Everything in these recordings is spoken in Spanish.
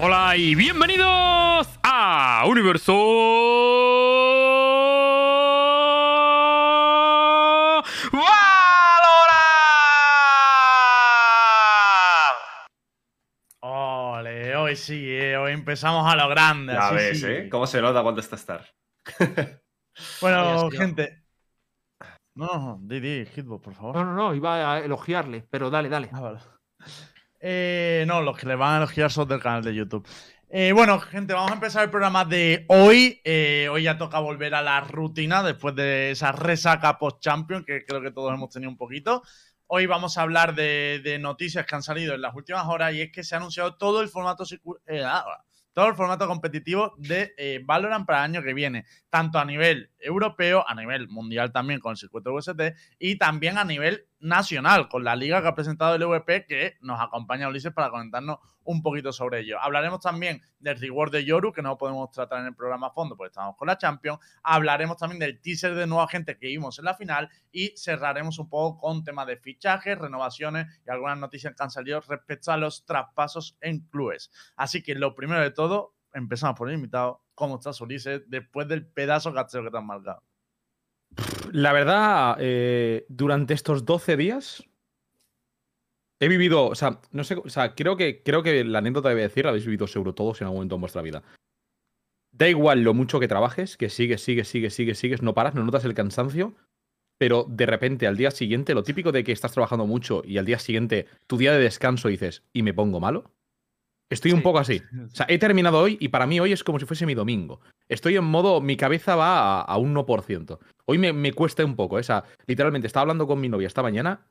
Hola y bienvenidos a Universo Valorant. Ole, hoy sí, eh, hoy empezamos a lo grande. Ya así ves, sí. ¿eh? ¿Cómo se nota cuánto está estar? Bueno, gente. No, no, di, di, Hitbox, por favor. No, no, no, iba a elogiarle, pero dale, dale. Ah, vale. Eh, no, los que le van a elogiar son del canal de YouTube. Eh, bueno, gente, vamos a empezar el programa de hoy. Eh, hoy ya toca volver a la rutina después de esa resaca post-champion que creo que todos hemos tenido un poquito. Hoy vamos a hablar de, de noticias que han salido en las últimas horas y es que se ha anunciado todo el formato ah, todo el formato competitivo de Valorant para el año que viene, tanto a nivel europeo, a nivel mundial también con el circuito UST y también a nivel nacional con la liga que ha presentado el EVP que nos acompaña Ulises para comentarnos un poquito sobre ello. Hablaremos también del reward de Yoru que no podemos tratar en el programa a fondo porque estamos con la Champions. Hablaremos también del teaser de nueva gente que vimos en la final y cerraremos un poco con temas de fichajes, renovaciones y algunas noticias que han salido respecto a los traspasos en clubes. Así que lo primero de todo, empezamos por el invitado. ¿Cómo estás, Ulises? Después del pedazo cachero que te han marcado. La verdad, eh, durante estos 12 días he vivido, o sea, no sé, o sea, creo que, creo que la anécdota a decir la habéis vivido seguro todos en algún momento en vuestra vida. Da igual lo mucho que trabajes, que sigues, sigues, sigues, sigues, sigues, no paras, no notas el cansancio, pero de repente al día siguiente, lo típico de que estás trabajando mucho y al día siguiente, tu día de descanso dices, ¿y me pongo malo? Estoy un poco así. O sea, he terminado hoy y para mí hoy es como si fuese mi domingo. Estoy en modo, mi cabeza va a, a un 1%. Hoy me, me cuesta un poco. ¿eh? O sea, literalmente estaba hablando con mi novia esta mañana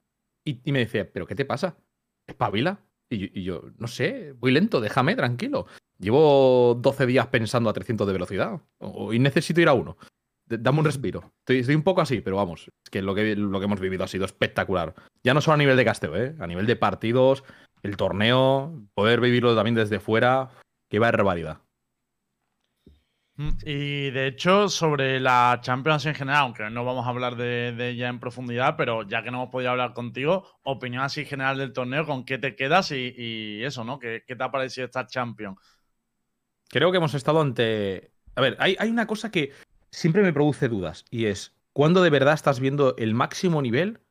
y, y me decía, ¿pero qué te pasa? ¿Espabila? Y, yo- y yo, no sé, voy lento, déjame tranquilo. Llevo 12 días pensando a 300 de velocidad. y necesito ir a uno. Dame un respiro. Estoy, estoy un poco así, pero vamos, es que lo, que lo que hemos vivido ha sido espectacular. Ya no solo a nivel de casteo, ¿eh? a nivel de partidos, el torneo, poder vivirlo también desde fuera, que va a barbaridad. Mm, Y de hecho, sobre la Champions en general, aunque no vamos a hablar de, de ella en profundidad, pero ya que no hemos podido hablar contigo, opinión así general del torneo, ¿con qué te quedas? Y, y eso, ¿no? ¿Qué, qué te ha parecido esta Champions? Creo que hemos estado ante. A ver, hay, hay una cosa que siempre me produce dudas y es: ¿cuándo de verdad estás viendo el máximo nivel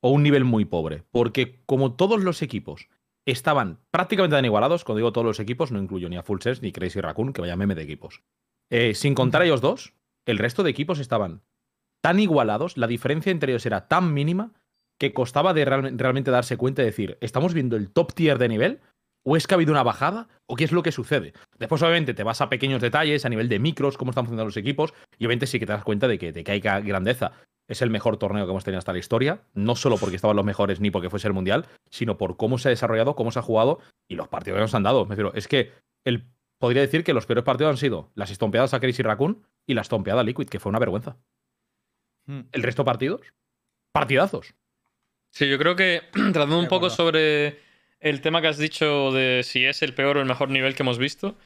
o un nivel muy pobre? Porque, como todos los equipos estaban prácticamente tan igualados, cuando digo todos los equipos, no incluyo ni a Full Sets ni Crazy Raccoon, que vaya meme de equipos. Eh, sin contar a ellos dos, el resto de equipos estaban tan igualados, la diferencia entre ellos era tan mínima que costaba de real- realmente darse cuenta y decir: ¿estamos viendo el top tier de nivel? ¿O es que ha habido una bajada? ¿O qué es lo que sucede? Después, obviamente, te vas a pequeños detalles, a nivel de micros, cómo están funcionando los equipos, y obviamente sí que te das cuenta de que, de que hay grandeza. Es el mejor torneo que hemos tenido hasta la historia, no solo porque estaban los mejores ni porque fuese el mundial, sino por cómo se ha desarrollado, cómo se ha jugado y los partidos que nos han dado. Me refiero, es que el, podría decir que los peores partidos han sido las estompeadas a Crazy Raccoon y la estompeada a Liquid, que fue una vergüenza. Mm. El resto partidos, partidazos. Sí, yo creo que tratando un poco sobre el tema que has dicho de si es el peor o el mejor nivel que hemos visto,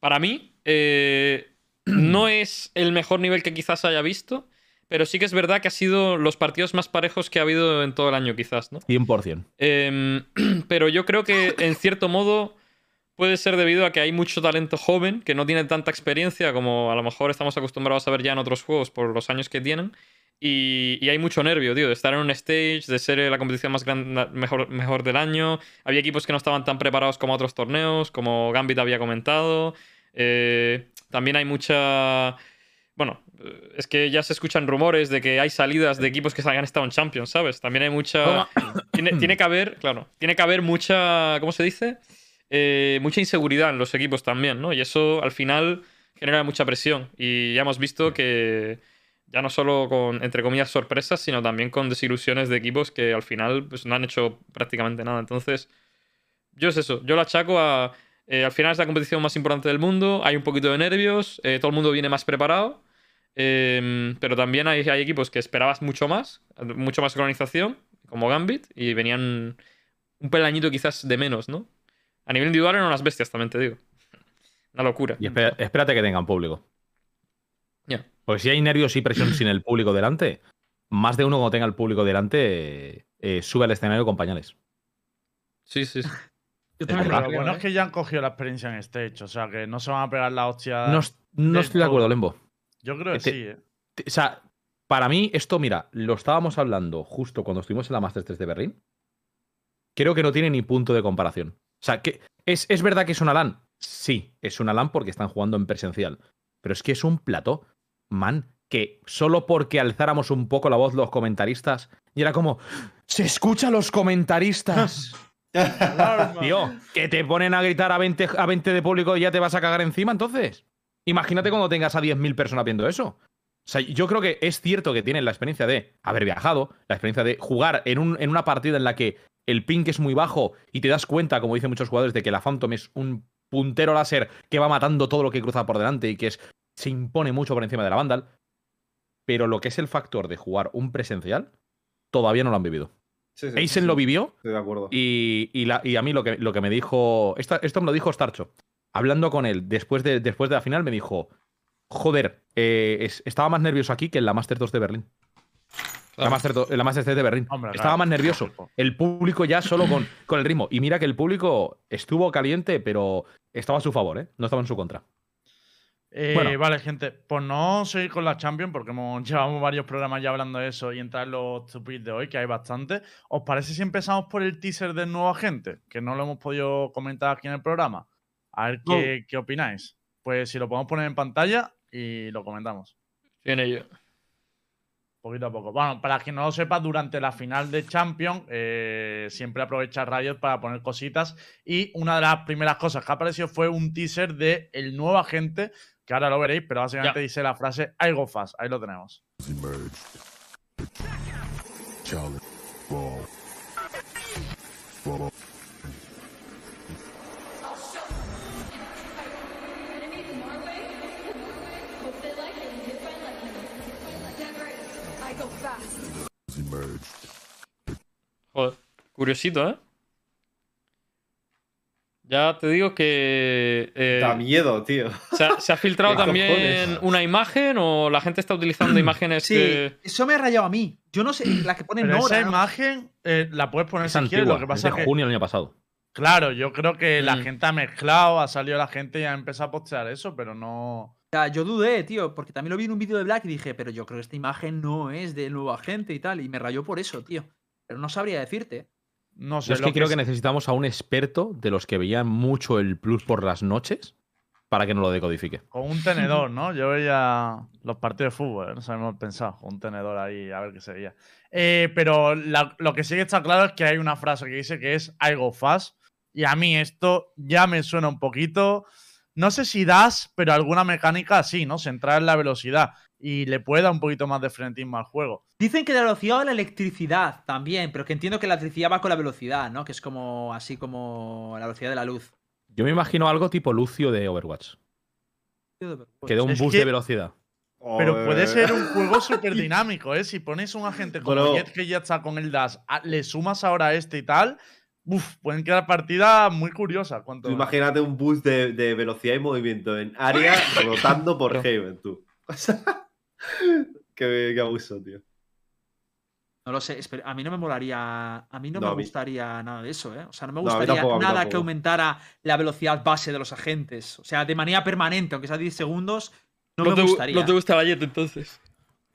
para mí eh, no es el mejor nivel que quizás haya visto, pero sí que es verdad que ha sido los partidos más parejos que ha habido en todo el año, quizás, ¿no? 100%. Em, pero yo creo que en cierto modo puede ser debido a que hay mucho talento joven que no tiene tanta experiencia como a lo mejor estamos acostumbrados a ver ya en otros juegos por los años que tienen. Y, y hay mucho nervio, tío, de estar en un stage, de ser la competición más grande, mejor, mejor del año. Había equipos que no estaban tan preparados como otros torneos, como Gambit había comentado. Eh, también hay mucha. Bueno, eh, es que ya se escuchan rumores de que hay salidas de equipos que han estado en Champions, ¿sabes? También hay mucha. Tiene, tiene que haber, claro, tiene que haber mucha. ¿Cómo se dice? Eh, mucha inseguridad en los equipos también, ¿no? Y eso al final genera mucha presión. Y ya hemos visto que ya no solo con, entre comillas, sorpresas, sino también con desilusiones de equipos que al final pues, no han hecho prácticamente nada. Entonces, yo es eso, yo lo achaco a... eh, al final es la competición más importante del mundo, hay un poquito de nervios, eh, todo el mundo viene más preparado, eh, pero también hay, hay equipos que esperabas mucho más, mucho más organización, como Gambit, y venían un pelañito quizás de menos, ¿no? A nivel individual eran unas bestias, también te digo. Una locura. Y espera- espérate que tengan público. Ya. Porque si hay nervios y presión sin el público delante, más de uno cuando tenga el público delante eh, sube al escenario con pañales. Sí, sí. sí. Pero también lo bueno es que ya han cogido la experiencia en Stage, o sea que no se van a pegar la hostia. No, estoy de acuerdo, Lembo. Yo creo que Te- sí, ¿eh? Te- O sea, para mí, esto, mira, lo estábamos hablando justo cuando estuvimos en la Masters 3 de Berlín. Creo que no tiene ni punto de comparación. O sea, que ¿es, ¿es verdad que es una LAN? Sí, es una LAN porque están jugando en presencial. Pero es que es un plató, man, que solo porque alzáramos un poco la voz los comentaristas y era como, se escucha a los comentaristas. Tío, que te ponen a gritar a 20, a 20 de público y ya te vas a cagar encima, entonces. Imagínate cuando tengas a 10.000 personas viendo eso. O sea, yo creo que es cierto que tienen la experiencia de haber viajado, la experiencia de jugar en, un- en una partida en la que el ping es muy bajo y te das cuenta, como dicen muchos jugadores, de que la Phantom es un puntero láser que va matando todo lo que cruza por delante y que es, se impone mucho por encima de la Vandal. Pero lo que es el factor de jugar un presencial, todavía no lo han vivido. Sí, sí, Eisen sí, lo vivió Estoy de acuerdo. y, y la- y a mí lo que, lo que me dijo. Esto, esto me lo dijo Starcho. Hablando con él después de, después de la final, me dijo: Joder, eh, es- estaba más nervioso aquí que en la Master 2 de Berlín. La. Master, 2 en la Master 3 de Berlín. Hombre, estaba claro. más nervioso. El público ya solo con, con el ritmo. Y mira que el público estuvo caliente, pero estaba a su favor, ¿eh? No estaba en su contra. Eh, Bueno. Vale, gente, pues no seguir con la Champions porque hemos, llevamos varios programas ya hablando de eso y entrar en los stupid de hoy, que hay bastante. ¿Os parece si empezamos por el teaser del nuevo agente? Que no lo hemos podido comentar aquí en el programa. A ver qué, qué opináis. Pues si lo podemos poner en pantalla y lo comentamos. Tiene ello. Poquito a poco. Bueno, para quien no lo sepa, durante la final de Champions eh, siempre aprovecha Riot para poner cositas. Y una de las primeras cosas que apareció fue un teaser de el nuevo agente, que ahora lo veréis, pero básicamente Ya. dice la frase I go fast. Ahí lo tenemos. emerged. Challenge. Ball. Ball. Curiosito, ¿eh? Ya te digo que. eh, Da miedo, tío. ¿se, ha, se ha filtrado ¿Qué también cojones? una imagen o la gente está utilizando imágenes Sí, que. eso me ha rayado a mí. Yo no sé, la que pone Nora. esa ¿no? imagen eh, la puedes poner Es si quieres. antigua, Lo que es pasa de es que, junio del año pasado. claro, yo creo que la Mm. gente ha mezclado, ha salido la gente y ha empezado a postear eso, pero no. O sea, yo dudé, tío, porque también lo vi en un vídeo de Black y dije, pero yo creo que esta imagen no es del nuevo agente y tal. Y me rayó por eso, tío. Pero no sabría decirte. No sé. Yo es lo que creo que necesitamos a un experto de los que veían mucho el plus por las noches para que nos lo decodifique. Con un tenedor, ¿no? Yo veía los partidos de fútbol, ¿eh? no sabemos pensado. Un tenedor ahí, a ver qué se veía. Eh, pero la- lo que sí que está claro es que hay una frase que dice que es I go fast. Y a mí esto ya me suena un poquito. No sé si das, pero alguna mecánica así, ¿no? Centrar en la velocidad. Y le puede dar un poquito más de frenetismo al juego. Dicen que la velocidad o la electricidad también, pero que entiendo que la electricidad va con la velocidad, ¿no? Que es como así como la velocidad de la luz. Yo me imagino algo tipo Lucio de Overwatch, que da un Es boost que- de velocidad. Pero puede ser un juego súper dinámico, ¿eh? Si pones un agente como Bro. Jet que ya está con el Dash, a- le sumas ahora este y tal, uf, pueden quedar partidas muy curiosas. Cuanto imagínate un boost de, de velocidad y movimiento en área rotando por Haven, tú. Qué, qué abuso, tío. No lo sé, espera, a mí no me molaría, a mí no, me mí- gustaría nada de eso, ¿eh? O sea, no me No, gustaría tampoco, nada que aumentara la velocidad base de los agentes. O sea, de manera permanente, aunque sea 10 segundos, no, me gu- gustaría. no te gusta Jet entonces.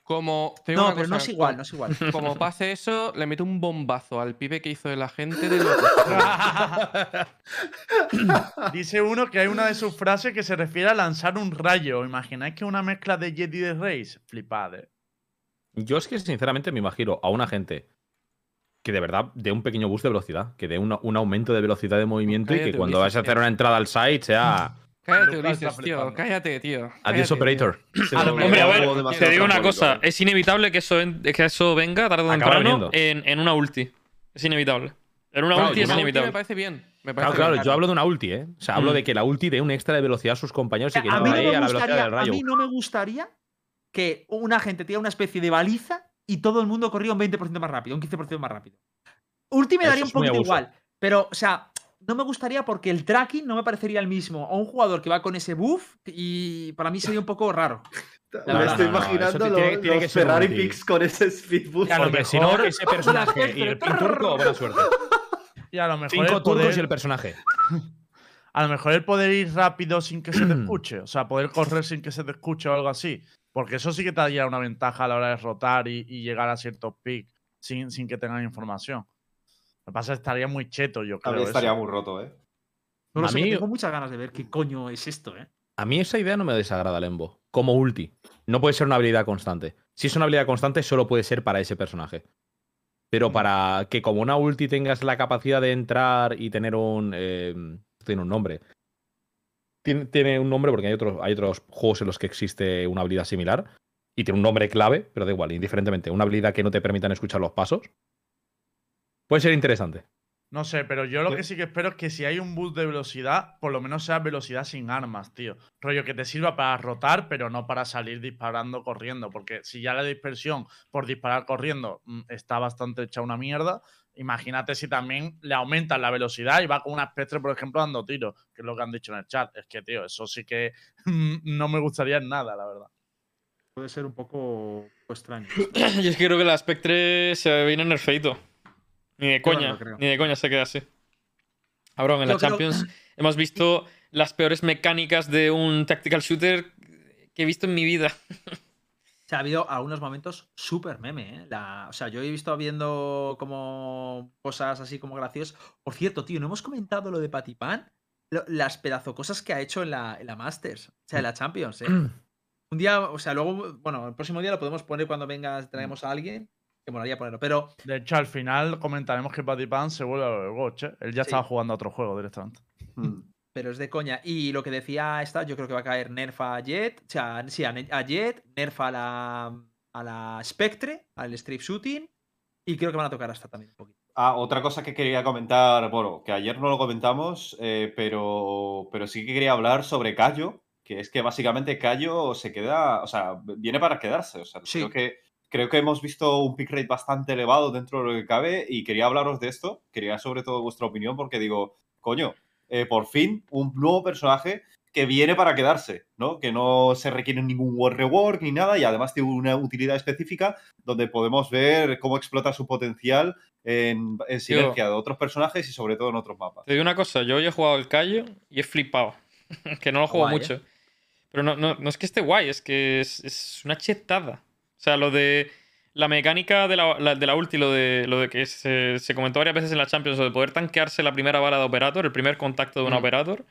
Como. te digo No, una pero no es igual, como- no es igual. Como pase eso, le meto un bombazo al pibe que hizo el agente de los. Dice uno que hay una de sus frases que se refiere a lanzar un rayo. ¿Imagináis que una mezcla de Jet y de Race? Flipad, ¿eh? Yo es que sinceramente me imagino a una gente que de verdad dé un pequeño boost de velocidad, que dé un, un aumento de velocidad de movimiento y que cuando vayas a hacer una entrada al site sea Cállate, Ulises, tío. Cállate, tío. adiós operator. A olvidó Hombre, a ver, te digo una cosa. Es inevitable que eso, en- que eso venga tarde o temprano en, en una ulti. Es inevitable. En una Claro, ulti es inevitable. Me parece bien. Me Claro, parece claro, bien. yo hablo de una ulti, ¿eh? O sea, hablo Mm. de que la ulti dé un extra de velocidad a sus compañeros y que a, no mí no ahí me a la velocidad gustaría, del a rayo. mí no me gustaría que una gente tenga una especie de baliza y todo el mundo corría un 20% más rápido, un 15% más rápido. Ulti me Eso daría un poquito igual, pero, o sea, no me gustaría porque el tracking no me parecería el mismo a un jugador que va con ese buff y para mí sería un poco raro. Me No, estoy no, no, imaginando eso tiene- los, tiene que Ferrari. Picks con ese speed boost. a lo Porque si no, mejor- ese personaje y el pin turco, buena suerte. Y a lo mejor Cinco el y el personaje. A lo mejor el poder ir rápido sin que se te escuche. O sea, poder correr sin que se te escuche o algo así. Porque eso sí que te daría una ventaja a la hora de rotar y, y llegar a ciertos picks sin, sin que tengan información. Lo que pasa es que estaría muy cheto, yo A creo. mí estaría eso. muy roto, ¿eh? No lo A sé, mí- tengo muchas ganas de ver qué coño es esto, ¿eh? A mí esa idea no me desagrada, Lembo. Como ulti. No puede ser una habilidad constante. Si es una habilidad constante, solo puede ser para ese personaje. Pero Mm. para que como una ulti tengas la capacidad de entrar y tener un. eh, tiene un nombre. Tiene, tiene un nombre porque hay otros, hay otros juegos en los que existe una habilidad similar. Y tiene un nombre clave, pero da igual, indiferentemente. Una habilidad que no te permitan escuchar los pasos. Puede ser interesante. No sé, pero yo lo que sí que espero es que si hay un boost de velocidad, por lo menos sea velocidad sin armas, tío. Rollo que te sirva para rotar, pero no para salir disparando corriendo. Porque si ya la dispersión por disparar corriendo mm, está bastante hecha una mierda, imagínate si también le aumentas la velocidad y va con una espectre, por ejemplo, dando tiros, que es lo que han dicho en el chat. Es que, tío, eso sí que no me gustaría en nada, la verdad. Puede ser un poco extraño. Yo es que creo que la Spectre se viene nerfeito. Ni de no coña, ni de coña se queda así. Cabrón, en Yo la creo- Champions hemos visto las peores mecánicas de un tactical shooter que he visto en mi vida. O sea, ha habido algunos momentos súper meme, ¿eh? La- o sea, yo he visto viendo como cosas así como graciosas. Por cierto, tío, no hemos comentado lo de Patipan, lo- las pedazo cosas que ha hecho en la, en la Masters, o sea, en la Champions, ¿eh? Un día, o sea, luego, bueno, el próximo día lo podemos poner cuando vengas, traemos a alguien, que molaría ponerlo, pero De hecho, al final comentaremos que Patty Pan se vuelve a lo de Watch, ¿eh? Él ya Sí. estaba jugando a otro juego directamente. Mm. pero es de coña. Y lo que decía esta, yo creo que va a caer Nerf a Jet, o sea, sí, a, Jet, Nerf a la, a la Spectre, al Strip Shooting, y creo que van a tocar hasta también un poquito. Ah, otra cosa que quería comentar, bueno, que ayer no lo comentamos, eh, pero, pero sí que quería hablar sobre Cayo, que es que básicamente Cayo se queda, o sea, viene para quedarse. O sea, Sí. creo que, creo que hemos visto un pick rate bastante elevado dentro de lo que cabe y quería hablaros de esto, quería sobre todo vuestra opinión porque digo, coño, eh, por fin un nuevo personaje que viene para quedarse, ¿no? Que no se requiere ningún war rework ni nada y además tiene una utilidad específica donde podemos ver cómo explota su potencial en, en sinergia de otros personajes y sobre todo en otros mapas. Te digo una cosa, yo hoy he jugado el Callo y he flipado. que no lo juego Guay, ¿eh? mucho. Pero no, no, no es que esté guay, es que es, es una chetada. O sea, lo de la mecánica de la, la- de la ulti, lo de, lo de que se, se comentó varias veces en la Champions, lo de poder tanquearse la primera bala de Operator, el primer contacto de un Mm. Operator.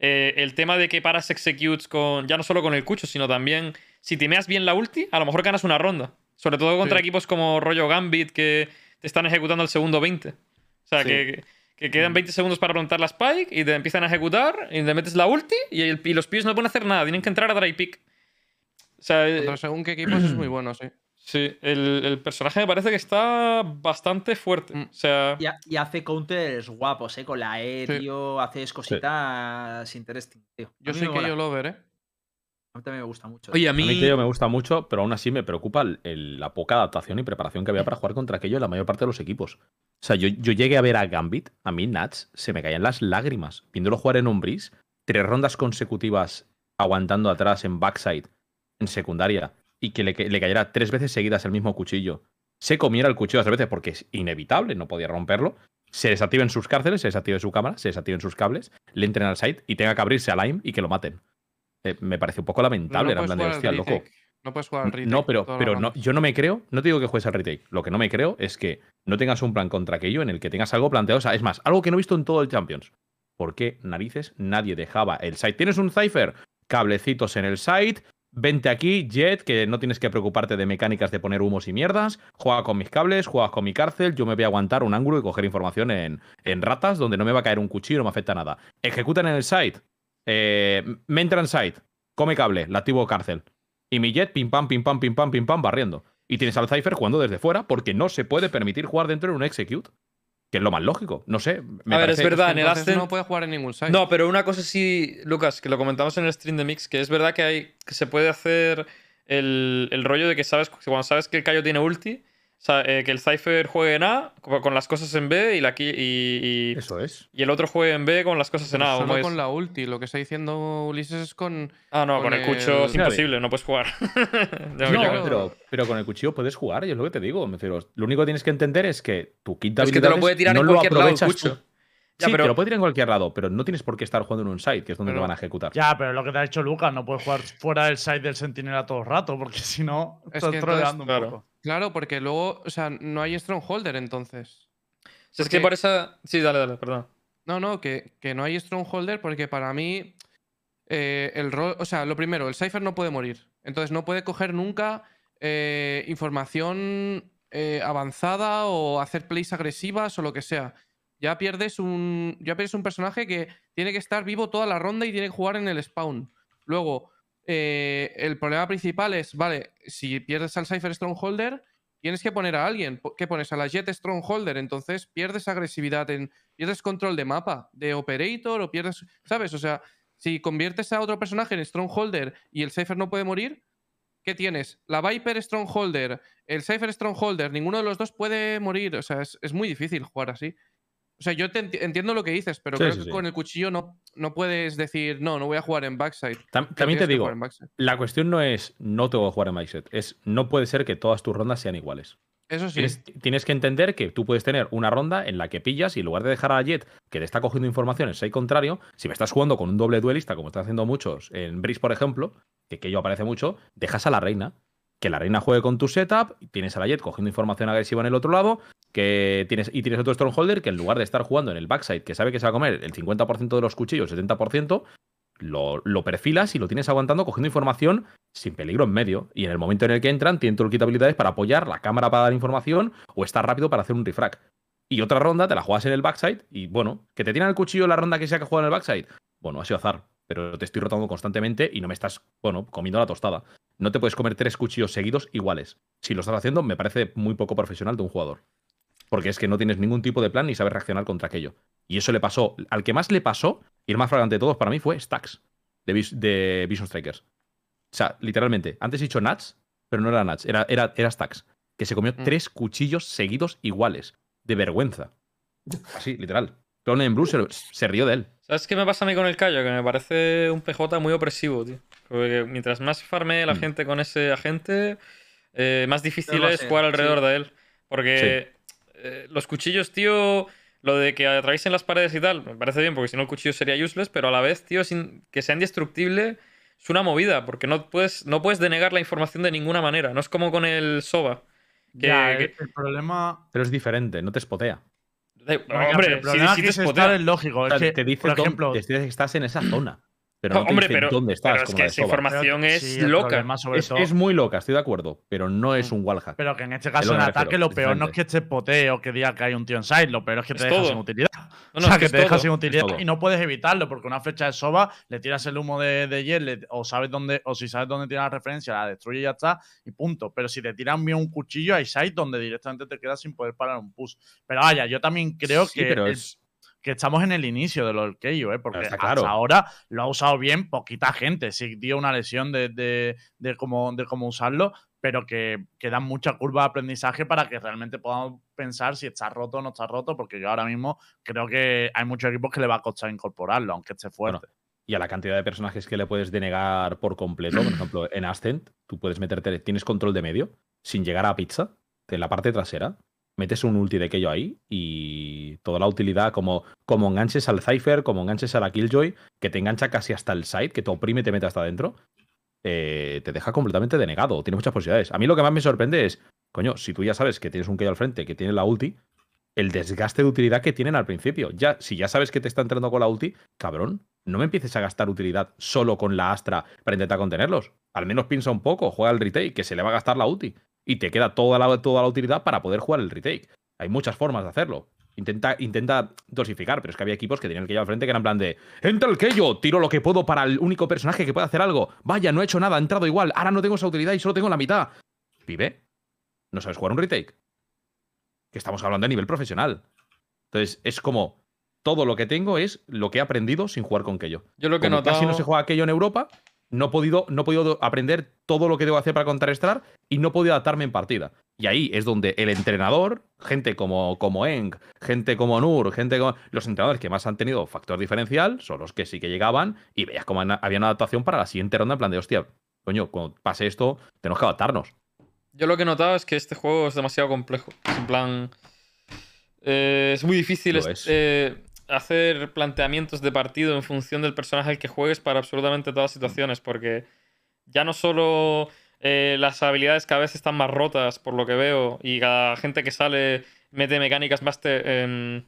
Eh, el tema de que paras executes con, ya no solo con el cucho, sino también si timeas bien la ulti, a lo mejor ganas una ronda. Sobre todo contra Sí. equipos como rollo Gambit que te están ejecutando el segundo 20. O sea, Sí. que, que quedan 20 segundos para plantar la spike y te empiezan a ejecutar y te metes la ulti y, el- y los pibes no pueden hacer nada, tienen que entrar a dry pick. O sea, eh, Contra según qué equipos es muy bueno, sí. sí, el, el personaje me parece que está bastante fuerte. Mm. O sea, Y, ha- y hace counters guapos, ¿eh? Con la E, Sí. tío, haces cositas interesting, tío. A Yo mí soy que yo lover, ¿eh? A mí también me gusta mucho. oye, a A mí mí. aquello me gusta mucho, pero aún así me preocupa el- el- la poca adaptación y preparación que había para jugar contra aquello en la mayor parte de los equipos. O sea, yo, yo llegué a ver a Gambit, a mí Nats, se me caían las lágrimas viéndolo jugar en Umbris, tres rondas consecutivas aguantando atrás en backside, en secundaria, y que le, le cayera tres veces seguidas el mismo cuchillo. Se comiera el cuchillo tres veces porque es inevitable, no podía romperlo. Se desactiven sus cárceles, se desactive su cámara, se desactiven sus cables, le entren al site y tenga que abrirse a Lime y que lo maten. Eh, me parece un poco lamentable, era en plan de hostia, loco. No puedes jugar al retake. No, pero, pero no, yo no me creo, no te digo que juegues al retake. Lo que no me creo es que no tengas un plan contra aquello en el que tengas algo planteado. O sea, es más, algo que no he visto en todo el Champions. ¿Por qué narices nadie dejaba el site? ¿Tienes un Cypher? Cablecitos en el site. Vente aquí, Jet, que no tienes que preocuparte de mecánicas de poner humos y mierdas. Juega con mis cables, juegas con mi cárcel. Yo me voy a aguantar un ángulo y coger información en, en ratas donde no me va a caer un cuchillo no me afecta nada. Ejecutan en el site. Eh, me entra en site. Come cable, la activo cárcel. Y mi jet, pim pam, pim pam, pim pam, pim pam, barriendo. Y tienes al Cypher jugando desde fuera porque no se puede permitir jugar dentro de un execute. Que es lo más lógico. No sé. Me A ver, es verdad, en el Ascent- no puede jugar en ningún site. No, pero una cosa sí, Lucas, que lo comentamos en el stream de Mix, que es verdad que hay que se puede hacer el, el rollo de que sabes que cuando sabes que el Cayo tiene ulti, sea, eh, que el Cypher juegue en A co- con las cosas en B y, la, y, y, Eso es. y el otro juegue en B con las cosas en A. ¿o Solo es? con la ulti. Lo que está diciendo Ulises es con. Ah, no, con, con el cucho es el- imposible, no puedes jugar. No, cago. pero, pero con el cuchillo puedes jugar, y es lo que te digo. me refiero, lo único que tienes que entender es que tu quinta Es que te lo puede tirar no en lo cualquier lado el tú. Ya, sí, pero- te lo puede tirar en cualquier lado, pero no tienes por qué estar jugando en un site, que es donde Pero- te van a ejecutar. Ya, pero lo que te ha dicho Lucas, no puedes jugar fuera del site del sentinela todo el rato, porque si no, Es estás troleando un claro. poco. Claro, porque luego. O sea, no hay Strongholder entonces. Es que por esa. Sí, dale, dale, perdón. No, no, que, que no hay Strongholder porque para mí eh, el rol, o sea, lo primero, el Cypher no puede morir. Entonces no puede coger nunca eh, información eh, avanzada o hacer plays agresivas o lo que sea. Ya pierdes un. Ya pierdes un personaje que tiene que estar vivo toda la ronda y tiene que jugar en el spawn. Luego, eh, el problema principal es, vale, si pierdes al Cypher Strongholder, tienes que poner a alguien. ¿Qué pones? A la Jet Strongholder. Entonces pierdes agresividad en. Pierdes control de mapa, de operator, o pierdes. ¿Sabes? O sea, si conviertes a otro personaje en Strongholder y el Cypher no puede morir, ¿qué tienes? La Viper Strongholder, el Cypher Strongholder, ninguno de los dos puede morir. O sea, es muy difícil jugar así. O sea, yo te enti- entiendo lo que dices, pero Sí, creo sí, que sí. con el cuchillo no, no puedes decir, no, no voy a jugar en backside. Tam- también te digo, backside. la cuestión no es no tengo que jugar en mindset, es no puede ser que todas tus rondas sean iguales. Eso sí. Tienes, tienes que entender que tú puedes tener una ronda en la que pillas y en lugar de dejar a la Jet que te está cogiendo información en side contrario, si me estás jugando con un doble duelista, como están haciendo muchos en Breeze, por ejemplo, que, que yo aparece mucho, dejas a la reina. Que la reina juegue con tu setup, tienes a la Jet cogiendo información agresiva en el otro lado, que tienes, y tienes otro Strongholder que en lugar de estar jugando en el backside, que sabe que se va a comer el 50% de los cuchillos, 70%, lo, lo perfilas y lo tienes aguantando cogiendo información sin peligro en medio. Y en el momento en el que entran, tienen toolkit habilidades para apoyar la cámara para dar información o estar rápido para hacer un refrag. Y otra ronda te la juegas en el backside y bueno, que te tiran el cuchillo la ronda que sea que juega en el backside. Bueno, ha sido azar, pero te estoy rotando constantemente y no me estás, bueno, comiendo la tostada. No te puedes comer tres cuchillos seguidos iguales. Si lo estás haciendo, me parece muy poco profesional de un jugador. Porque es que no tienes ningún tipo de plan ni sabes reaccionar contra aquello. Y eso le pasó. Al que más le pasó, y el más flagrante de todos para mí, fue Stacks de, Vis- de Vision Strikers. O sea, literalmente, antes he dicho Nats, pero no era Nats, era, era, era Stacks. Que se comió Mm. tres cuchillos seguidos iguales. De vergüenza. Así, literal. Clone en Blue se, se rió de él. ¿Sabes qué me pasa a mí con el callo? Que me parece un PJ muy opresivo, tío. Porque mientras más farme la Mm. gente con ese agente, eh, más difícil es jugar alrededor sí. de él. Porque eh, los cuchillos, tío, lo de que atraviesen las paredes y tal, me parece bien, porque si no el cuchillo sería useless, pero a la vez, tío, sin que sea indestructible, es una movida, porque no puedes, no puedes denegar la información de ninguna manera. No es como con el SOBA. Que- Ya, que- el, problema. Pero es diferente, no te spotea. Hombre, el si, problema si que te es spotea. estar es lógico. O sea, es que, te dice por dónde- ejemplo, te dice que estás en esa zona. Pero no, te hombre, pero, dónde estás. pero es que esa Soba. información Pero- es sí, loca. sobre Es, todo- es muy loca, estoy de acuerdo, pero no es un wallhack. Pero que en este Es caso en ataque lo peor no es que esté potee o que diga que hay un tío en side, lo peor es que te deja sin utilidad. No, no, o sea, es que te deja sin utilidad y no puedes evitarlo porque una flecha de soba le tiras el humo de, de Jet le- o sabes dónde o si sabes dónde tiene la referencia la destruye y ya está y punto. Pero si te tiran bien un cuchillo hay side donde directamente te quedas sin poder parar un push. Pero vaya, yo también creo Sí, que, pero el- es- que estamos en el inicio de lo del Keio, ¿eh? porque hasta claro. ahora lo ha usado bien poquita gente. Sí dio una lesión de, de, de cómo, de cómo usarlo, pero que, que dan mucha curva de aprendizaje para que realmente podamos pensar si está roto o no está roto, porque yo ahora mismo creo que hay muchos equipos que le va a costar incorporarlo, aunque esté fuerte. y a la cantidad de personajes que le puedes denegar por completo. Por ejemplo, en Ascent, tú puedes meterte, tienes control de medio sin llegar a pizza, en la parte trasera. Metes un ulti de aquello ahí y toda la utilidad, como, como enganches al Cypher, como enganches a la Killjoy, que te engancha casi hasta el side, que te oprime y te mete hasta adentro, eh, te deja completamente denegado. Tiene muchas posibilidades. A mí lo que más me sorprende es, coño, si tú ya sabes que tienes un Keio al frente, que tiene la ulti, el desgaste de utilidad que tienen al principio. Ya, si ya sabes que te está entrando con la ulti, cabrón, no me empieces a gastar utilidad solo con la Astra para intentar contenerlos. Al menos piensa un poco, juega el retake, que se le va a gastar la ulti. Y te queda toda la, toda la utilidad para poder jugar el retake. Hay muchas formas de hacerlo. Intenta, intenta dosificar, pero es que había equipos que tenían el Keio al frente que eran plan de ¡Entra el Keio! Tiro lo que puedo para el único personaje que puede hacer algo. Vaya, no he hecho nada, ha entrado igual. Ahora no tengo esa utilidad y solo tengo la mitad. Pibe, ¿no sabes jugar un retake? Que estamos hablando a nivel profesional. Entonces, es como todo lo que tengo es lo que he aprendido sin jugar con Keio. Yo lo que he notado. casi no se juega Keio en Europa, no he, podido, no he podido aprender todo lo que debo hacer para contrarrestar y no he podido adaptarme en partida. Y ahí es donde el entrenador, gente como, como Eng, gente como Nur, gente como. Los entrenadores que más han tenido factor diferencial son los que sí que llegaban y veías como había una adaptación para la siguiente ronda en plan de, hostia, coño, cuando pase esto, tenemos que adaptarnos. Yo lo que he notado es que este juego es demasiado complejo. En plan. eh, es muy difícil es. eh, hacer planteamientos de partido en función del personaje al que juegues para absolutamente todas las situaciones. Porque ya no solo eh, las habilidades cada vez están más rotas, por lo que veo, y cada gente que sale mete mecánicas más. te- em,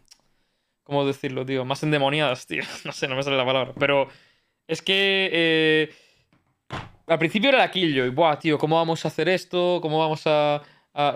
¿Cómo decirlo, tío? Más endemoniadas, tío. No sé, no me sale la palabra. Pero es que. eh, al principio era la Killjoy. Buah, tío, ¿cómo vamos a hacer esto? ¿Cómo vamos a.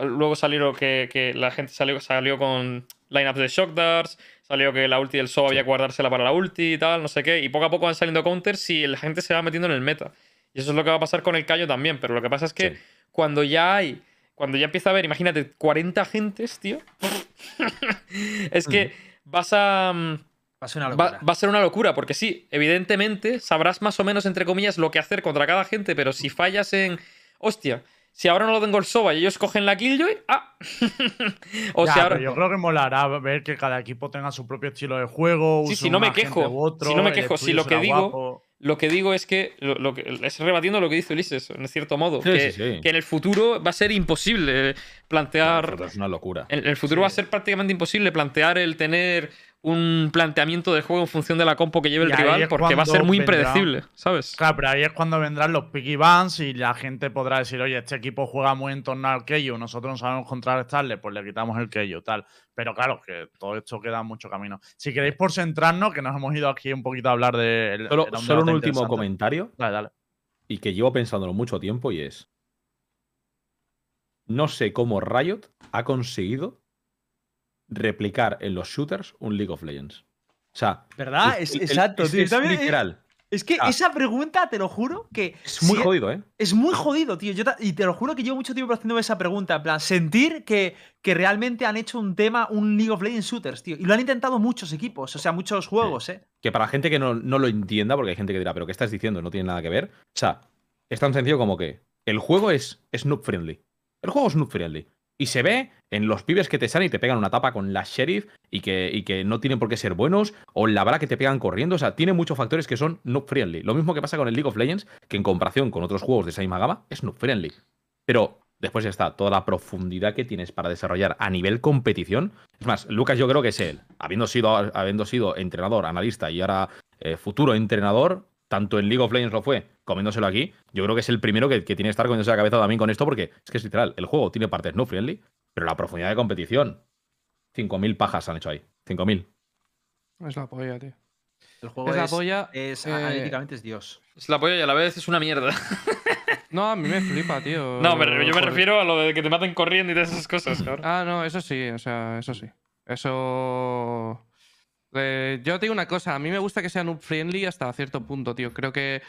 Luego salió que, que la gente salió, salió con lineups de Shock Darts. Salió que la ulti del SO había que guardársela para la ulti y tal, no sé qué. Y poco a poco van saliendo counters y la gente se va metiendo en el meta. Y eso es lo que va a pasar con el Callo también. Pero lo que pasa es que Sí. cuando ya hay. Cuando ya empieza a haber, imagínate, 40 agentes, tío. es que vas a. mm, Va a ser una Va, locura. va a ser una locura, porque sí, evidentemente sabrás más o menos, entre comillas, lo que hacer contra cada gente, pero si fallas en. Hostia, si ahora no lo tengo el Soba y ellos cogen la Killjoy. ¡Ah! o Ya, sea, ahora. yo creo que molará ver que cada equipo tenga su propio estilo de juego. Sí, sí, no me quejo. otro, Si no me quejo, si lo que digo- guapo. Lo que digo es que. Lo, lo que es rebatiendo lo que dice Ulises, en cierto modo. Sí, que, sí, sí. que en el futuro va a ser imposible plantear. Es una locura. En el futuro va a ser prácticamente imposible plantear el tener un planteamiento de juego en función de la compo que lleve el rival, porque va a ser muy vendrá- impredecible, ¿sabes? Claro, pero ahí es cuando vendrán los picky bans y la gente podrá decir, oye, este equipo juega muy en torno al Keio, nosotros no sabemos contrarrestarle, pues le quitamos el Keio, tal. Pero claro, que todo esto queda mucho camino. Si queréis por centrarnos, que nos hemos ido aquí un poquito a hablar de... el- Solo, un solo un último comentario Dale, dale. y que llevo pensándolo mucho tiempo y es. No sé cómo Riot ha conseguido replicar en los shooters un League of Legends. O sea, ¿Verdad? Es, el- exacto, es, tío. es eh, literal. Es que Ah. esa pregunta, te lo juro, que Es muy si- jodido, ¿eh? Es muy jodido, tío. Yo y te lo juro que llevo mucho tiempo haciéndome esa pregunta. En plan, sentir que, que realmente han hecho un tema, un League of Legends Shooters, tío. Y lo han intentado muchos equipos, o sea, muchos juegos, ¿eh? Que para gente que no, no lo entienda, porque hay gente que dirá, pero ¿qué estás diciendo? No tiene nada que ver. O sea, es tan sencillo como que el juego es noob friendly. El juego es noob friendly. Y se ve en los pibes que te salen y te pegan una tapa con la sheriff y que, y que no tienen por qué ser buenos, o la bala que te pegan corriendo. O sea, tiene muchos factores que son noob friendly. Lo mismo que pasa con el League of Legends, que en comparación con otros juegos de esa misma gama, es noob friendly. Pero después está toda la profundidad que tienes para desarrollar a nivel competición. Es más, Lucas, yo creo que es él, habiendo sido, habiendo sido entrenador, analista y ahora eh, futuro entrenador, tanto en League of Legends lo fue, comiéndoselo aquí, yo creo que es el primero que, que tiene que estar comiéndose la cabeza también con esto, porque es que es literal, el juego tiene partes no friendly, pero la profundidad de competición, 5.000 pajas han hecho ahí, 5.000. Es la polla, tío. El juego Es la es, polla. es eh, analíticamente es Dios. Es la polla y a la vez es una mierda. No, a mí me flipa, tío. No, pero yo me Joder. refiero a lo de que te maten corriendo y todas esas cosas, cabrón. Ah, no, eso sí, o sea, eso sí. Eso. Eh, yo te digo una cosa, a mí me gusta que sea noob friendly hasta cierto punto, tío. Creo que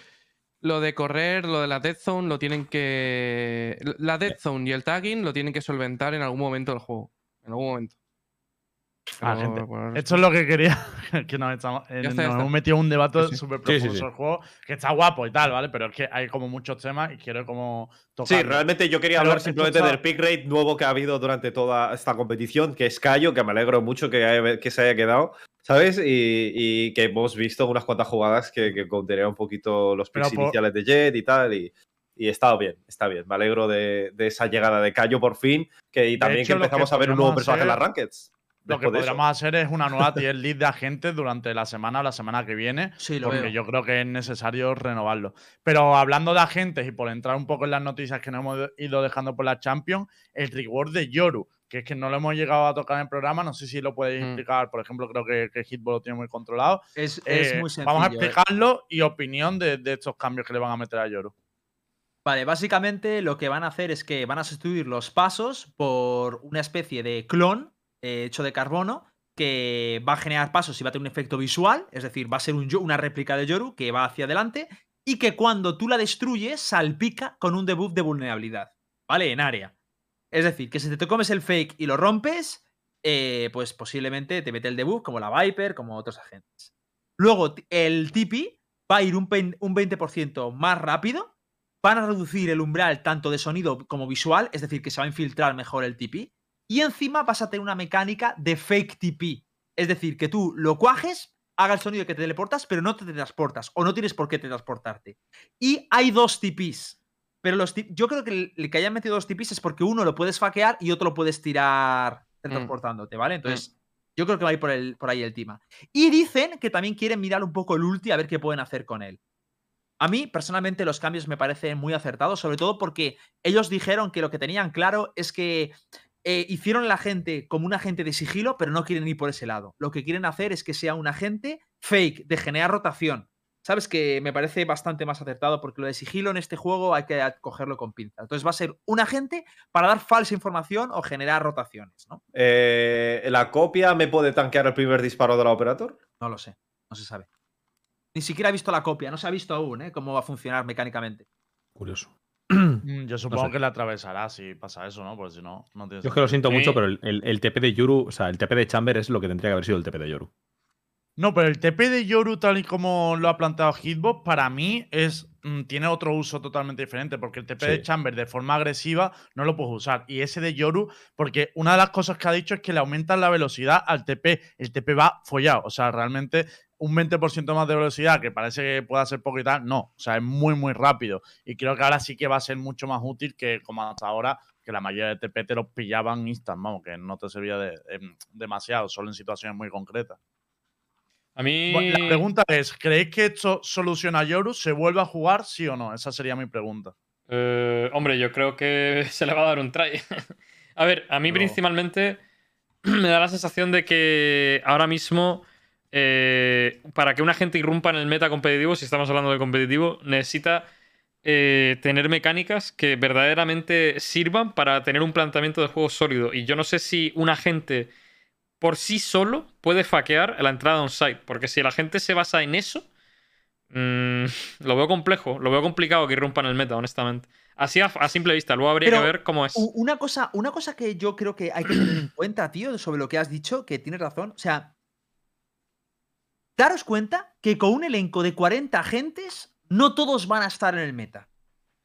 lo de correr, lo de la dead zone, lo tienen que. La dead zone y el tagging lo tienen que solventar en algún momento del juego. En algún momento. Ah, gente, Esto es lo que quería. que nos, estamos, eh, nos hemos metido en un debate súper Sí, profundo sí, sí. sobre el juego, que está guapo y tal, ¿vale? Pero es que hay como muchos temas y quiero como tocar. Sí, realmente yo quería hablar simplemente del pick rate nuevo que ha habido durante toda esta competición, que es Cayo, que me alegro mucho que, haya- que se haya quedado, ¿sabes? Y, y que hemos visto unas cuantas jugadas que, que contenía un poquito los picks por- iniciales de Jet y tal, y, y está bien, está bien. Me alegro de, de esa llegada de Cayo por fin, que, y también hecho, que empezamos a ver un nuevo personaje en las Rankeds. Lo que podríamos hacer es una nueva tier list de agentes durante la semana o la semana que viene. Sí, lo porque veo. yo creo que es necesario renovarlo. Pero hablando de agentes y por entrar un poco en las noticias que nos hemos ido dejando por la Champions, el reward de Yoru, que es que no lo hemos llegado a tocar en el programa, no sé si lo podéis Mm. explicar. Por ejemplo, creo que, que Hitball lo tiene muy controlado. Es, es Eh, muy sencillo. vamos a ¿eh? explicarlo y opinión de, de estos cambios que le van a meter a Yoru. Vale, básicamente lo que van a hacer es que van a sustituir los pasos por una especie de clon eh, hecho de carbono que va a generar pasos y va a tener un efecto visual, es decir, va a ser un una réplica de Yoru que va hacia adelante y que cuando tú la destruyes salpica con un debuff de vulnerabilidad, ¿vale? En área. Es decir, que si te comes el fake y lo rompes, eh, pues posiblemente te mete el debuff como la Viper, como otros agentes. Luego, el Tipi va a ir un, pen- un 20% más rápido van a reducir el umbral tanto de sonido como visual, es decir, que se va a infiltrar mejor el TP. Y encima vas a tener una mecánica de fake TP. Es decir, que tú lo cuajes, haga el sonido que te teleportas, pero no te transportas. O no tienes por qué transportarte. Y hay dos TPs. Pero los yo creo que el, que hayan metido dos TPs es porque uno lo puedes faquear y otro lo puedes tirar transportándote, ¿vale? Entonces, yo creo que va a ir por, el, por ahí el tema. Y dicen que también quieren mirar un poco el ulti a ver qué pueden hacer con él. A mí, personalmente, los cambios me parecen muy acertados, sobre todo porque ellos dijeron que lo que tenían claro es que eh, hicieron a la gente como un agente de sigilo, pero no quieren ir por ese lado. Lo que quieren hacer es que sea un agente fake, de generar rotación. Sabes que me parece bastante más acertado porque lo de sigilo en este juego hay que cogerlo con pinza. Entonces va a ser un agente para dar falsa información o generar rotaciones, ¿no? Eh, ¿La copia me puede tanquear el primer disparo de la operator? No lo sé, no se sabe. Ni siquiera he visto la copia, no se ha visto aún, ¿eh? Cómo va a funcionar mecánicamente. Curioso. Mm, Yo supongo sé. que le atravesará si pasa eso, ¿no? Porque si no, no tiene Yo es que lo siento Sí. mucho, pero el, el- el TP de Yuru, o sea, el TP de Chamber es lo que tendría que haber sido el TP de Yoru. No, pero el TP de Yoru, tal y como lo ha planteado Hitbox, para mí es mm, tiene otro uso totalmente diferente, porque el TP de. Chamber de forma agresiva no lo puedes usar. Y ese de Yoru, porque una de las cosas que ha dicho es que le aumentan la velocidad al TP. El TP va follado. O sea, realmente un 20% más de velocidad, que parece que pueda ser poco y tal, no. O sea, es muy, muy rápido. Y creo que ahora sí que va a ser mucho más útil que como hasta ahora, que la mayoría de TP te los pillaban instant, vamos, que no te servía de, em, demasiado, solo en situaciones muy concretas. A mí. La pregunta es, ¿creéis que esto soluciona a Yoru? ¿Se vuelve a jugar, sí o no? Esa sería mi pregunta. Eh, hombre, yo creo que se le va a dar un try. a ver, a mí Pero- principalmente me da la sensación de que ahora mismo, eh, para que una gente irrumpa en el meta competitivo, si estamos hablando de competitivo, necesita eh, tener mecánicas que verdaderamente sirvan para tener un planteamiento de juego sólido. Y yo no sé si una gente por sí solo puede faquear la entrada on-site, porque si la gente se basa en eso, mm, lo veo complejo, lo veo complicado que irrumpan el meta, honestamente. Así a, a simple vista, luego habría Pero que ver cómo es. Una cosa, una cosa que yo creo que hay que tener en cuenta, tío, sobre lo que has dicho, que tienes razón. O sea, daros cuenta que con un elenco de 40 agentes, no todos van a estar en el meta.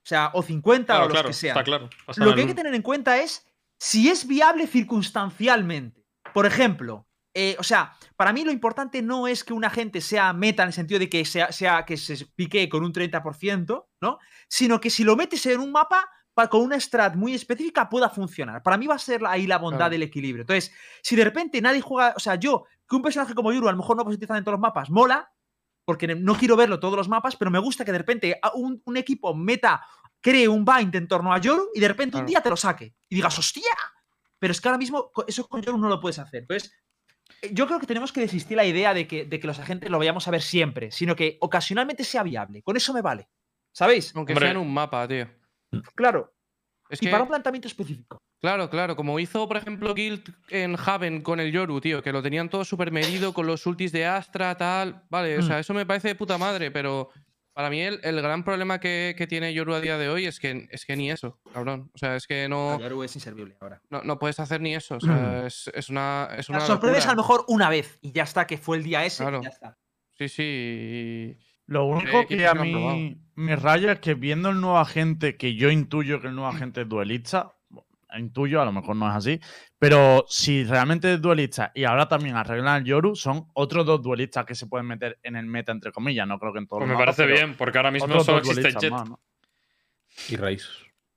O sea, o 50 Claro, o los claro, que sean. está claro. Lo que hay que uno. tener en cuenta es si es viable circunstancialmente. Por ejemplo, eh, o sea, para mí lo importante no es que un agente sea meta en el sentido de que, sea, sea, que se pique con un 30%, ¿no? Sino que si lo metes en un mapa pa- con una strat muy específica pueda funcionar. Para mí va a ser ahí la bondad Claro. del equilibrio. Entonces, si de repente nadie juega, o sea, yo, que un personaje como Yuru a lo mejor no utilizar en todos los mapas, mola, porque no quiero verlo todos los mapas, pero me gusta que de repente un, un equipo meta cree un bind en torno a Yoru y de repente un día te lo saque y digas, ¡hostia! Pero es que ahora mismo eso con Yoru no lo puedes hacer. Entonces, eh, yo creo que tenemos que desistir la idea de que, de que los agentes lo vayamos a ver siempre, sino que ocasionalmente sea viable. Con eso me vale. ¿Sabéis? Aunque Hombre. sea en un mapa, tío. Claro. Es y que, para un planteamiento específico. claro, claro, como hizo, por ejemplo, Guild en Haven con el Yoru, tío, que lo tenían todo súper medido con los ultis de Astra, tal. Vale, o Mm. sea, eso me parece de puta madre, pero para mí el, el gran problema que, que tiene Yoru a día de hoy es que, es que ni eso, cabrón. O sea, es que no, Yoru es inservible ahora. no, no puedes hacer ni eso. O sea, es, es una. Es una La sorprendes a lo mejor una vez y ya está, que fue el día ese Claro. y ya está. Sí, sí. Lo único que a mí me raya es que viendo el nuevo agente, que yo intuyo que el nuevo agente es duelista, intuyo, a lo mejor no es así, pero si realmente es duelista y ahora también arreglan el Yoru, son otros dos duelistas que se pueden meter en el meta, entre comillas, no creo que en todos Pues los me mapas, parece bien, porque ahora mismo solo existe Jet. más, ¿no? Y Raíz.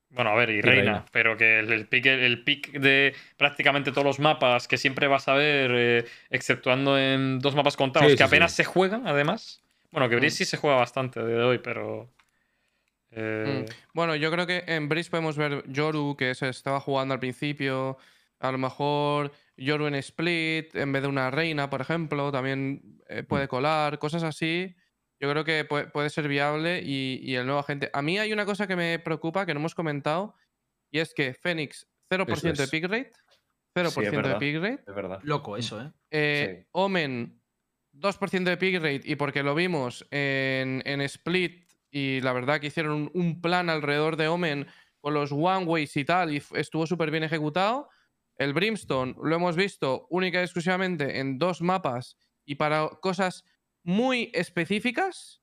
Bueno, a ver, y, Y reina, reina. pero que el, el pick, el pick de prácticamente todos los mapas que siempre vas a ver, eh, exceptuando en dos mapas contados, Sí, que sí, apenas sí. se juegan, además. Bueno, que Mm. Breeze sí se juega bastante a día de hoy, pero. Eh, Bueno, yo creo que en Breeze podemos ver Yoru, que se estaba jugando al principio. A lo mejor Yoru en Split, en vez de una reina, por ejemplo, también eh, puede colar, cosas así. Yo creo que puede, puede ser viable y, y el nuevo agente. A mí hay una cosa que me preocupa, que no hemos comentado, y es que Fénix, 0% de pick rate. 0% de verdad. pick rate. Es verdad. Loco eso, ¿eh? Eh, Sí. Omen, 2% de pick rate, y porque lo vimos en, en Split, y la verdad que hicieron un, un plan alrededor de Omen con los one ways y tal, y estuvo súper bien ejecutado. El Brimstone lo hemos visto única y exclusivamente en dos mapas y para cosas muy específicas.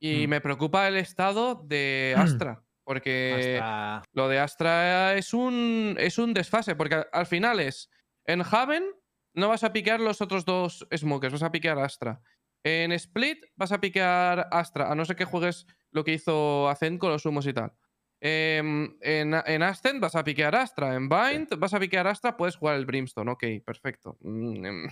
Y Mm. me preocupa el estado de Astra. Porque Hasta- lo de Astra es un, es un desfase. Porque al- al final es. En Haven no vas a piquear los otros dos Smokers, vas a piquear Astra. En Split vas a piquear Astra, a no ser que juegues lo que hizo Ascent con los humos y tal. Em, en, en Ascent vas a piquear Astra. En Bind vas a piquear Astra, puedes jugar el Brimstone. Ok, perfecto. Mm, em,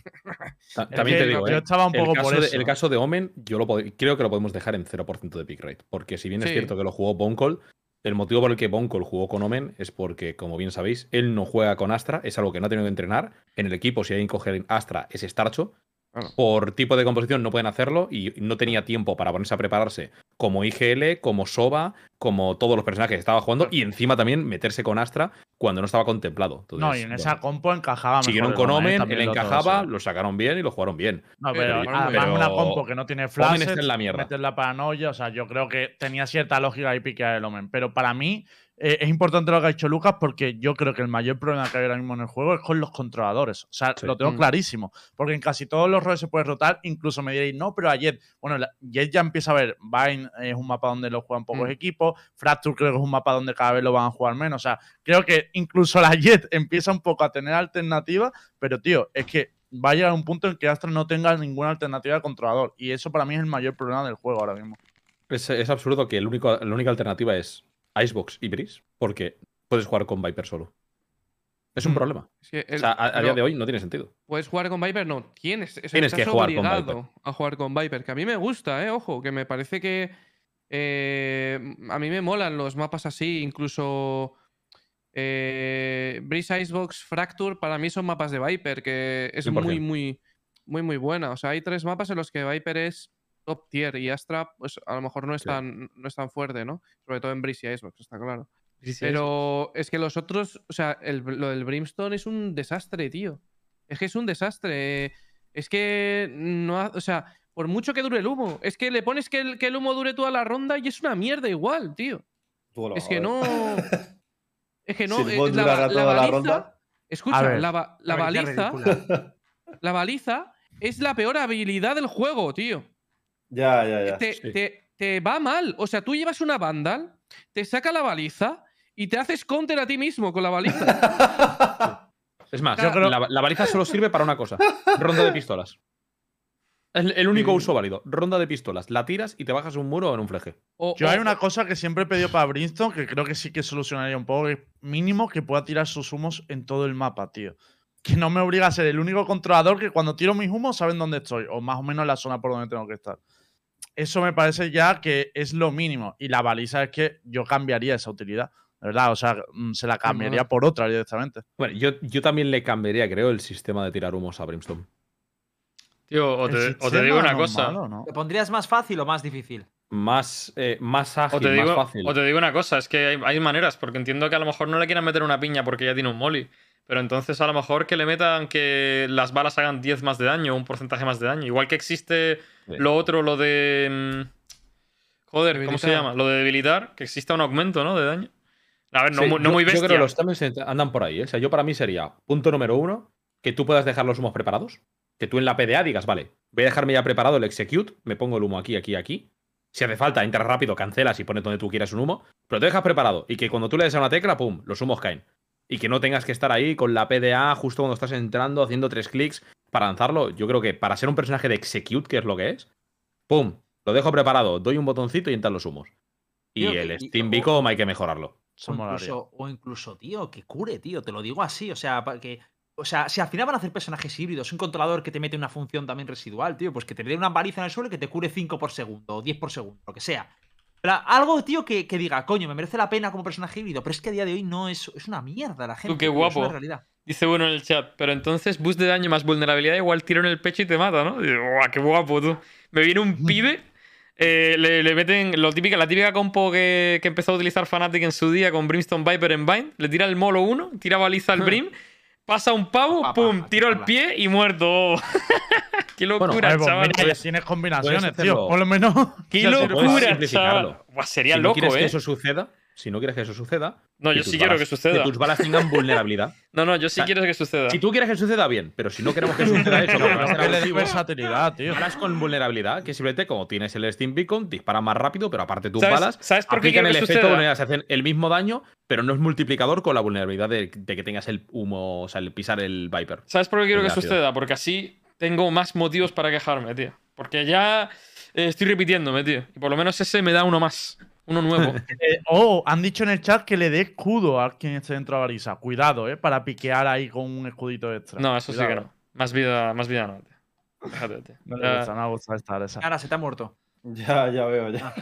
También te digo, yo ¿eh? estaba un el, poco caso por de, eso. el caso de Omen, yo lo creo que lo podemos dejar en 0% de pick rate. Porque si bien es Sí. cierto que lo jugó Boncol, el motivo por el que Boncol jugó con Omen es porque, como bien sabéis, él no juega con Astra, es algo que no ha tenido que entrenar. En el equipo, si alguien coge Astra, es Starcho. Claro. Por tipo de composición no pueden hacerlo y no tenía tiempo para ponerse a prepararse como IGL, como Soba, como todos los personajes que estaba jugando y encima también meterse con Astra cuando no estaba contemplado. No, y Entonces, en bueno, esa compo encajaba mejor. Siguieron con Omen, él encajaba, lo sacaron bien y lo jugaron bien. No, Pero pero, igual además muy una compo que no tiene flash, está en la mierda. meter la paranoia, o sea, yo creo que tenía cierta lógica ahí piquear el Omen, pero para mí eh, es importante lo que ha dicho Lucas porque yo creo que el mayor problema que hay ahora mismo en el juego es con los controladores, o sea, Sí. lo tengo Mm. clarísimo, porque en casi todos los roles se puede rotar, incluso me diréis, no, pero a Jet, bueno, Jet ya empieza a ver, Vine es un mapa donde lo juegan pocos Mm. equipos, Fracture creo que es un mapa donde cada vez lo van a jugar menos, o sea, creo que incluso la Jet empieza un poco a tener alternativas, pero tío, es que va a llegar un punto en que Astra no tenga ninguna alternativa de controlador. Y eso para mí es el mayor problema del juego ahora mismo. Es, es absurdo que el único, la única alternativa es Icebox y Breeze, porque puedes jugar con Viper solo. Es un Mm. problema. es que O sea, a, día de hoy no tiene sentido. ¿Puedes jugar con Viper? No, tienes. o sea, Tienes que jugar con Viper. a jugar con Viper. Que a mí me gusta, ¿eh? Ojo, que me parece que. eh, a mí me molan los mapas así, incluso. Eh, Breeze Icebox Fracture para mí son mapas de Viper, que es 100%. muy, muy, muy, muy buena. O sea, hay tres mapas en los que Viper es top tier y Astra, pues a lo mejor no es, tan, no es tan fuerte, ¿no? Sobre todo en Breeze y Icebox, está claro. Pero es que los otros, o sea, el- lo del Brimstone es un desastre, tío. Es que es un desastre. Es que no, ha- o sea, por mucho que dure el humo, es que le pones que el, que el humo dure toda la ronda y es una mierda igual, tío. Es que no. Es que no. Si eh, la, la toda la baliza- ronda. Escucha, ver, la, ba- la Baliza. La baliza es la peor habilidad del juego, tío. Ya, ya, ya. Te, sí. te- te va mal. O sea, tú llevas una vandal, te saca la baliza y te haces counter a ti mismo con la baliza. Es más, Yo creo- la, la baliza solo sirve para una cosa: ronda de pistolas. El, el único uso válido. Ronda de pistolas. La tiras y te bajas un muro en un fleje. O- Yo o- hay una cosa que siempre he pedido para Brimstone que creo que sí que solucionaría un poco. que mínimo que pueda tirar sus humos en todo el mapa, tío. Que no me obliga a ser el único controlador que cuando tiro mis humos saben dónde estoy. O más o menos la zona por donde tengo que estar. Eso me parece ya que es lo mínimo. Y la baliza es que yo cambiaría esa utilidad. De verdad, o sea, mm, se la cambiaría por otra directamente. Bueno, yo, yo también le cambiaría, creo, el sistema de tirar humos a Brimstone. Tío, o te, o te digo una cosa. malo, ¿no? ¿Lo pondrías más fácil o más difícil? Más, eh, más ágil, O te, digo, más fácil. o te digo una cosa, es que hay, hay maneras, porque entiendo que a lo mejor no le quieran meter una piña porque ya tiene un molly. Pero entonces a lo mejor que le metan que las balas hagan 10 más de daño, un porcentaje más de daño. Igual que existe Sí. lo otro, lo de. mm, Joder, ¿cómo se llama? Lo de debilitar, que exista un aumento, ¿no? De daño. A ver, no, Sí, mu- no yo- muy Yo bestia. creo que los también andan por ahí. ¿eh? O sea, yo para mí sería punto número uno, que tú puedas dejar los humos preparados. Que tú en la PDA digas, vale, voy a dejarme ya preparado el execute, me pongo el humo aquí, aquí, aquí. Si hace falta, entras rápido, cancelas y pones donde tú quieras un humo, pero te dejas preparado. Y que cuando tú le des a una tecla, pum, los humos caen. Y que no tengas que estar ahí con la PDA justo cuando estás entrando, haciendo tres clics para lanzarlo. Yo creo que para ser un personaje de execute, que es lo que es, pum, lo dejo preparado, doy un botoncito y entran los humos. Y Tío, el Steam Beacon hay que mejorarlo. Eso o, incluso, o incluso, tío, que cure, tío. Te lo digo así. O sea, que. O sea, si al final van a hacer personajes híbridos, un controlador que te mete una función también residual, tío, pues que te dé una baliza en el suelo y que te cure 5 por segundo o 10 por segundo, lo que sea. Pero algo, tío, que, que diga, coño, me merece la pena como personaje híbrido, pero es que a día de hoy no es, es una mierda la gente. qué tío, Es guapo. una realidad. Dice uno en el chat, pero entonces boost de daño más vulnerabilidad igual tiro en el pecho y te mata, ¿no? Y digo, "Guau, qué guapo, tú. Me viene un pibe, eh, le, le meten lo típica, la típica compo que, que empezó a utilizar Fnatic en su día con Brimstone Viper en Bind, le tira el molo 1, tira baliza al Brim, pasa un pavo, Papá, pum, tiro al pie y muerto. qué locura, Bueno, pues chaval. mira, ya tienes combinaciones, tío. Por lo menos. Qué locura, chaval. Buah, sería si no loco, quieres ¿eh? que eso suceda, si no quieres que eso suceda. No, yo tus sí quiero balas- que suceda. tus balas tengan vulnerabilidad. No, no, yo sí sea, quiero que suceda. Si tú quieres que suceda, bien, pero si no queremos que suceda eso, que Que dé abusivo, versatilidad, tío. balas con vulnerabilidad, que simplemente como tienes el Steam Beacon, dispara más rápido, pero aparte tus ¿Sabes- balas sabes por qué aplican el que efecto vulnerabilidad, se hacen el mismo daño, pero no es multiplicador con la vulnerabilidad de, de que tengas el humo, o sea, el pisar el Viper. ¿Sabes por qué quiero que suceda? Porque así tengo más motivos para quejarme, tío. Porque ya eh, estoy repitiéndome, tío. Y por lo menos ese me da uno más. Uno nuevo. Eh, oh, han dicho en el chat que le dé escudo a quien esté dentro de la barisa. Cuidado, eh, para piquear ahí con un escudito extra. No, eso sí que no. Más vida, más vida no. Déjate, tío. No Ya- le gusta, no le gusta estar esa. Ahora se te ha muerto. Ya, ya veo, ya.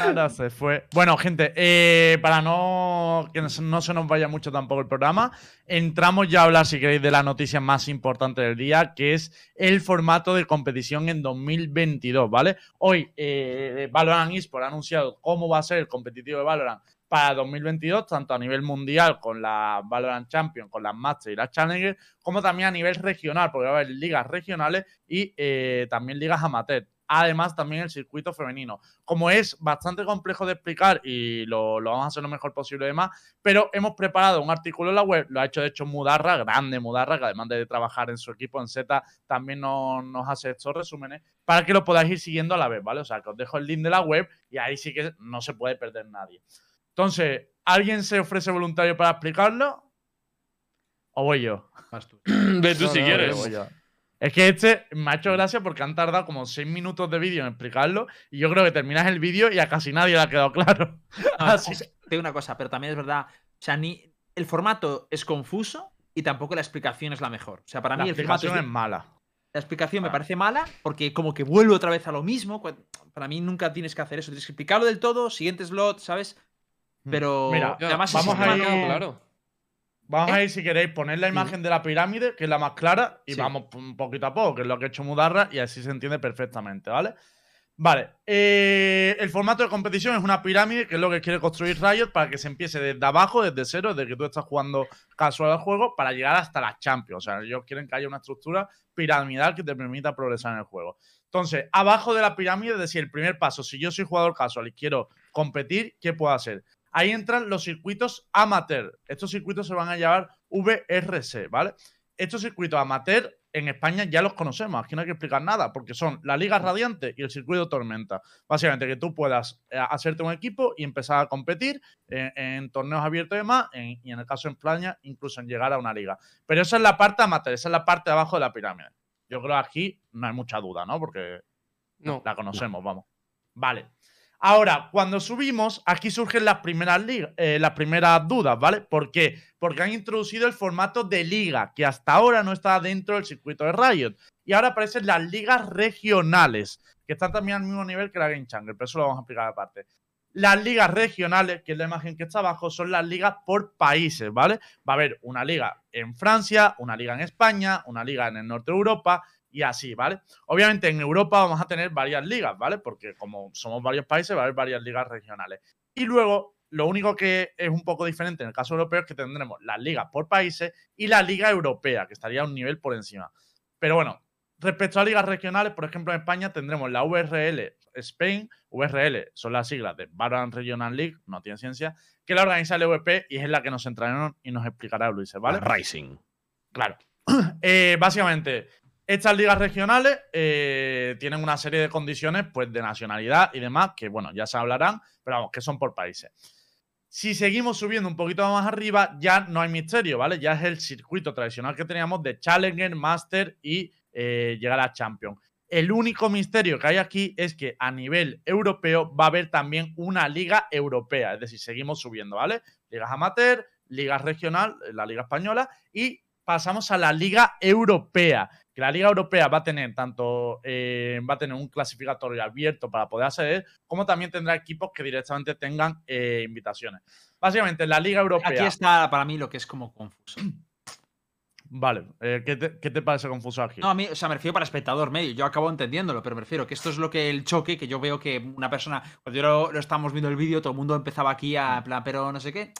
Ahora se fue. Bueno, gente, eh, para no que no se- no se nos vaya mucho tampoco el programa, entramos ya a hablar, si queréis, de la noticia más importante del día, que es el formato de competición en 2022, ¿vale? Hoy, eh, Valorant Esports ha anunciado cómo va a ser el competitivo de Valorant para 2022, tanto a nivel mundial con la Valorant Champions, con las Masters y las Challenger, como también a nivel regional, porque va a haber ligas regionales y eh, también ligas amateur. Además, también el circuito femenino. Como es bastante complejo de explicar y lo, lo vamos a hacer lo mejor posible y demás, pero hemos preparado un artículo en la web, lo ha hecho de hecho Mudarra, grande Mudarra, que además de trabajar en su equipo en Z, también nos, nos hace estos resúmenes, para que lo podáis ir siguiendo a la vez, ¿vale? O sea, que os dejo el link de la web y ahí sí que no se puede perder nadie. Entonces, ¿alguien se ofrece voluntario para explicarlo? ¿O voy yo? Vas tú. Ve tú No, si no, quieres. Es que este me ha hecho gracia porque han tardado como seis minutos de vídeo en explicarlo y yo creo que terminas el vídeo y a casi nadie le ha quedado claro. No, Así o sea, te digo una cosa, pero también es verdad. O sea, ni el formato es confuso y tampoco la explicación es la mejor. O sea, para la mí el formato explicación es es mala. La explicación me Ah. parece mala porque como que vuelve otra vez a lo mismo. Para mí nunca tienes que hacer eso. Tienes que explicarlo del todo, siguiente slot, ¿sabes? Pero Mira, además vamos a ir- Claro. Vamos ¿Eh? a ir, si queréis, poner la imagen de la pirámide, que es la más clara, y Sí. vamos un poquito a poco, que es lo que ha hecho Mudarra, y así se entiende perfectamente, ¿vale? Vale, eh, el formato de competición es una pirámide, que es lo que quiere construir Riot para que se empiece desde abajo, desde cero, desde que tú estás jugando casual al juego, para llegar hasta las Champions. O sea, ellos quieren que haya una estructura piramidal que te permita progresar en el juego. Entonces, abajo de la pirámide, es decir, el primer paso, si yo soy jugador casual y quiero competir, ¿qué puedo hacer? Ahí entran los circuitos amateur. Estos circuitos se van a llamar VRC, ¿vale? Estos circuitos amateur en España ya los conocemos, aquí no hay que explicar nada, porque son la Liga Radiante y el circuito Tormenta. Básicamente que tú puedas eh, hacerte un equipo y empezar a competir en, en torneos abiertos y demás, en- y en el caso de España, incluso en llegar a una liga. Pero esa es la parte amateur, esa es la parte de abajo de la pirámide. Yo creo que aquí no hay mucha duda, ¿no? Porque No. la conocemos, vamos. Vale. Ahora, cuando subimos, aquí surgen las primeras, eh, dudas, ¿vale? ¿Por qué? Porque han introducido el formato de liga, que hasta ahora no estaba dentro del circuito de Riot. Y ahora aparecen las ligas regionales, que están también al mismo nivel que la Game Jungle, pero eso lo vamos a explicar aparte. Las ligas regionales, que es la imagen que está abajo, son las ligas por países, ¿vale? Va a haber una liga en Francia, una liga en España, una liga en el norte de Europa y así, ¿vale? Obviamente en Europa vamos a tener varias ligas, ¿vale? Porque como somos varios países, va a haber varias ligas regionales. Y luego, lo único que es un poco diferente en el caso europeo es que tendremos las ligas por países y la liga europea, que estaría un nivel por encima. Pero bueno, respecto a ligas regionales, por ejemplo, en España tendremos la VRL Spain, VRL son las siglas de Valorant Regional League, no tiene ciencia, que la organiza el EVP y es en la que nos entrarán y nos explicará Luis, ¿vale? Rising. Claro. Eh, básicamente, estas ligas regionales eh, tienen una serie de condiciones pues, de nacionalidad y demás, que bueno, ya se hablarán, pero vamos, que son por países. Si seguimos subiendo un poquito más arriba, ya no hay misterio, ¿vale? Ya es el circuito tradicional que teníamos de Challenger, Master y eh, llegar a Champion. El único misterio que hay aquí es que a nivel europeo va a haber también una liga europea, es decir, seguimos subiendo, ¿vale? Ligas amateur, liga regional, la liga española y pasamos a la liga europea, que la liga europea va a tener tanto, eh, va a tener un clasificatorio abierto para poder acceder, como también tendrá equipos que directamente tengan eh, invitaciones. Básicamente, la liga europea... Aquí está para mí lo que es como confuso. Vale, eh, ¿qué, te, qué te parece confuso aquí? No, a mí, o sea, me refiero para espectador medio. Yo acabo entendiéndolo, pero me refiero que esto es lo que el choque, que yo veo que una persona, cuando yo lo, lo estábamos viendo el vídeo, todo el mundo empezaba aquí a, plan, pero no sé qué.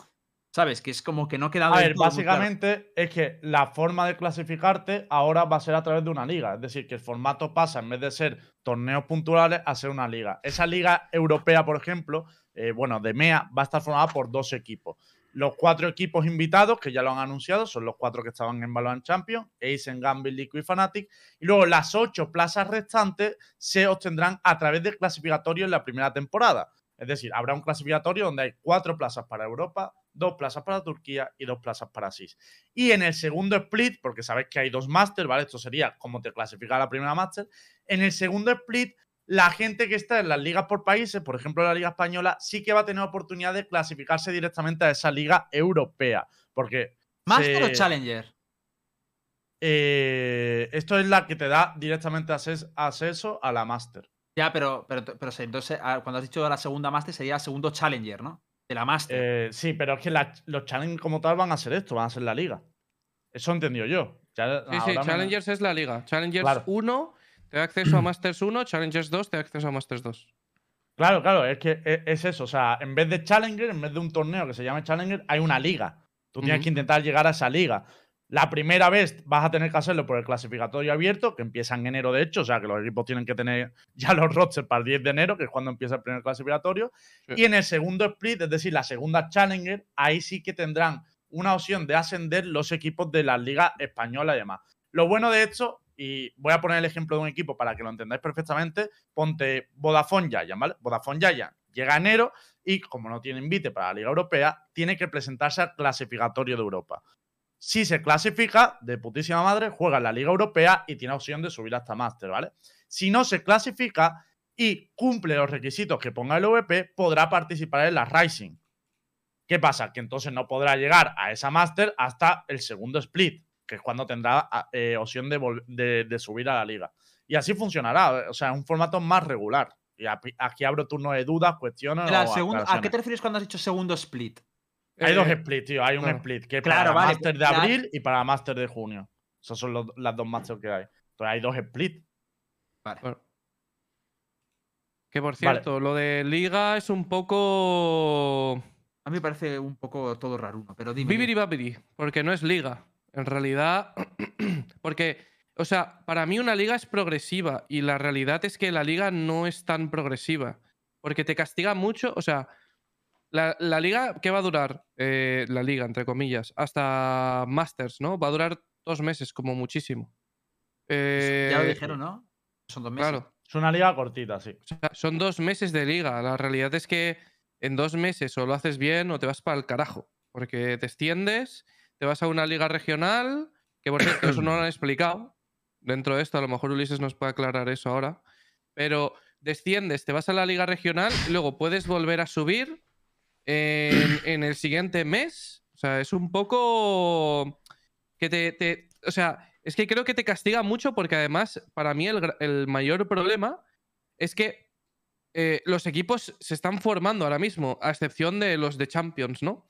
¿Sabes? Que es como que no queda A ver, claro. básicamente es que la forma de clasificarte ahora va a ser a través de una liga. Es decir, que el formato pasa, en vez de ser torneos puntuales, a ser una liga. Esa liga europea, por ejemplo, eh, bueno, de MEA, va a estar formada por dos equipos. Los cuatro equipos invitados, que ya lo han anunciado, son los cuatro que estaban en Valorant Champions, Ace, Gambit, Liquid y Fnatic. Y luego las ocho plazas restantes se obtendrán a través del clasificatorio en la primera temporada. Es decir, habrá un clasificatorio donde hay cuatro plazas para Europa, dos plazas para Turquía y dos plazas para SIS. Y en el segundo split, porque sabéis que hay dos máster, ¿vale? Esto sería como te clasifica la primera máster. En el segundo split, la gente que está en las ligas por países, por ejemplo la Liga Española, sí que va a tener oportunidad de clasificarse directamente a esa liga europea. Porque. ¿Master o Challenger? eh, esto es la que te da directamente acces- acceso a la máster. Ya, pero, pero, pero entonces, ah, cuando has dicho la segunda Master, sería el segundo Challenger, ¿no? De la Master. Eh, sí, pero es que la- los challenges como tal van a ser esto, van a ser la liga. Eso entendió yo. Ya- Sí, sí, me- Challengers es la liga. Challengers Claro. 1 te da acceso a Masters 1, Challengers 2 te da acceso a Masters 2. Claro, claro, es que e- es eso. O sea, en vez de Challenger, en vez de un torneo que se llame Challenger, hay una liga. Tú tienes que intentar llegar a esa liga. La primera vez vas a tener que hacerlo por el clasificatorio abierto, que empieza en enero, de hecho. O sea, que los equipos tienen que tener ya los rosters para el 10 de enero, que es cuando empieza el primer clasificatorio. Sí. Y en el segundo split, es decir, la segunda Challenger, ahí sí que tendrán una opción de ascender los equipos de la Liga Española y demás. Lo bueno de esto, y voy a poner el ejemplo de un equipo para que lo entendáis perfectamente, ponte Vodafone Giant, ¿vale? Vodafone Giant llega a enero y como no tiene invite para la Liga Europea, tiene que presentarse al clasificatorio de Europa. Si se clasifica, de putísima madre, juega en la Liga Europea y tiene opción de subir hasta Master, ¿vale? Si no se clasifica y cumple los requisitos que ponga el OVP, podrá participar en la Rising. ¿Qué pasa? Que entonces no podrá llegar a esa Master hasta el segundo split, que es cuando tendrá ah, eh, opción de, de- de subir a la liga. Y así funcionará, o sea, es un formato más regular. Y aquí abro turno de dudas, cuestiones. La o ¿A qué te refieres cuando has dicho segundo split? Hay dos Eh, splits, tío. Hay un claro. split que es Claro, para vale, Master de ya- abril y para Master de junio. Esas son los- las dos Masters que hay. Entonces hay dos splits. Vale. Bueno. Que por Vale. cierto, lo de liga es un poco. A mí me parece un poco todo raruno, pero dime. Bibiri babiri, porque no es liga. En realidad, porque, o sea, para mí una liga es progresiva y la realidad es que la liga no es tan progresiva, porque te castiga mucho, o sea, la, la liga, ¿qué va a durar? Eh, la liga, entre comillas, hasta Masters, ¿no? Va a durar dos meses como muchísimo. ya lo Eh, dijeron, ¿no? Son dos meses. Claro. Es una liga cortita, sí. O sea, son dos meses de liga. La realidad es que en dos meses o lo haces bien o te vas para el carajo. Porque te extiendes, te vas a una liga regional, que por cierto, eso no lo han explicado. Dentro de esto, a lo mejor Ulises nos puede aclarar eso ahora. Pero desciendes, te vas a la liga regional y luego puedes volver a subir en, en el siguiente mes. O sea, es un poco que te, te- O sea, es que creo que te castiga mucho porque además, para mí, el mayor problema es que eh, los equipos se están formando ahora mismo, a excepción de los de Champions, ¿no?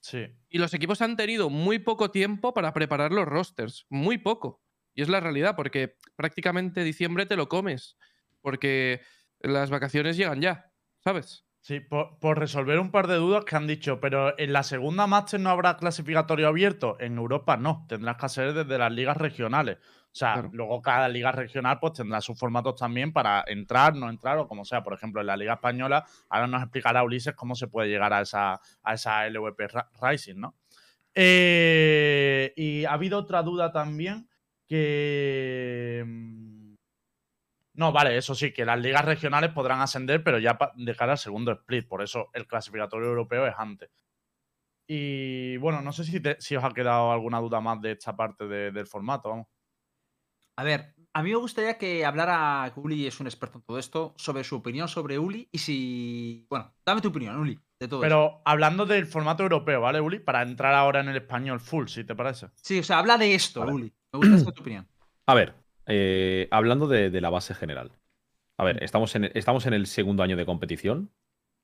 Sí. Y los equipos han tenido muy poco tiempo para preparar los rosters, muy poco. Y es la realidad, porque prácticamente diciembre te lo comes, porque las vacaciones llegan ya, ¿sabes? Sí, por, por resolver un par de dudas que han dicho, pero en la segunda Master no habrá clasificatorio abierto. En Europa no, tendrás que hacer desde las ligas regionales. O sea, Claro. luego cada liga regional pues tendrá sus formatos también para entrar, no entrar o como sea. Por ejemplo, en la Liga Española, ahora nos explicará Ulises cómo se puede llegar a esa, a esa LVP Rising, ¿no? Eh, y ha habido otra duda también que... No, vale, eso sí, que las ligas regionales podrán ascender, pero ya de cara al segundo split. Por eso el clasificatorio europeo es antes. Y bueno, no sé si, te- si os ha quedado alguna duda más de esta parte de- del formato. Vamos. A ver, a mí me gustaría que hablara, que Uli es un experto en todo esto, sobre su opinión sobre Uli y si. Bueno, dame tu opinión, Uli, de todo esto. Pero hablando del formato europeo, ¿vale, Uli? Para entrar ahora en el español full, si te parece. Sí, o sea, habla de esto, Vale. Uli. Me gusta saber tu opinión. A ver, eh, hablando de, de la base general. A ver, estamos en, estamos en el segundo año de competición.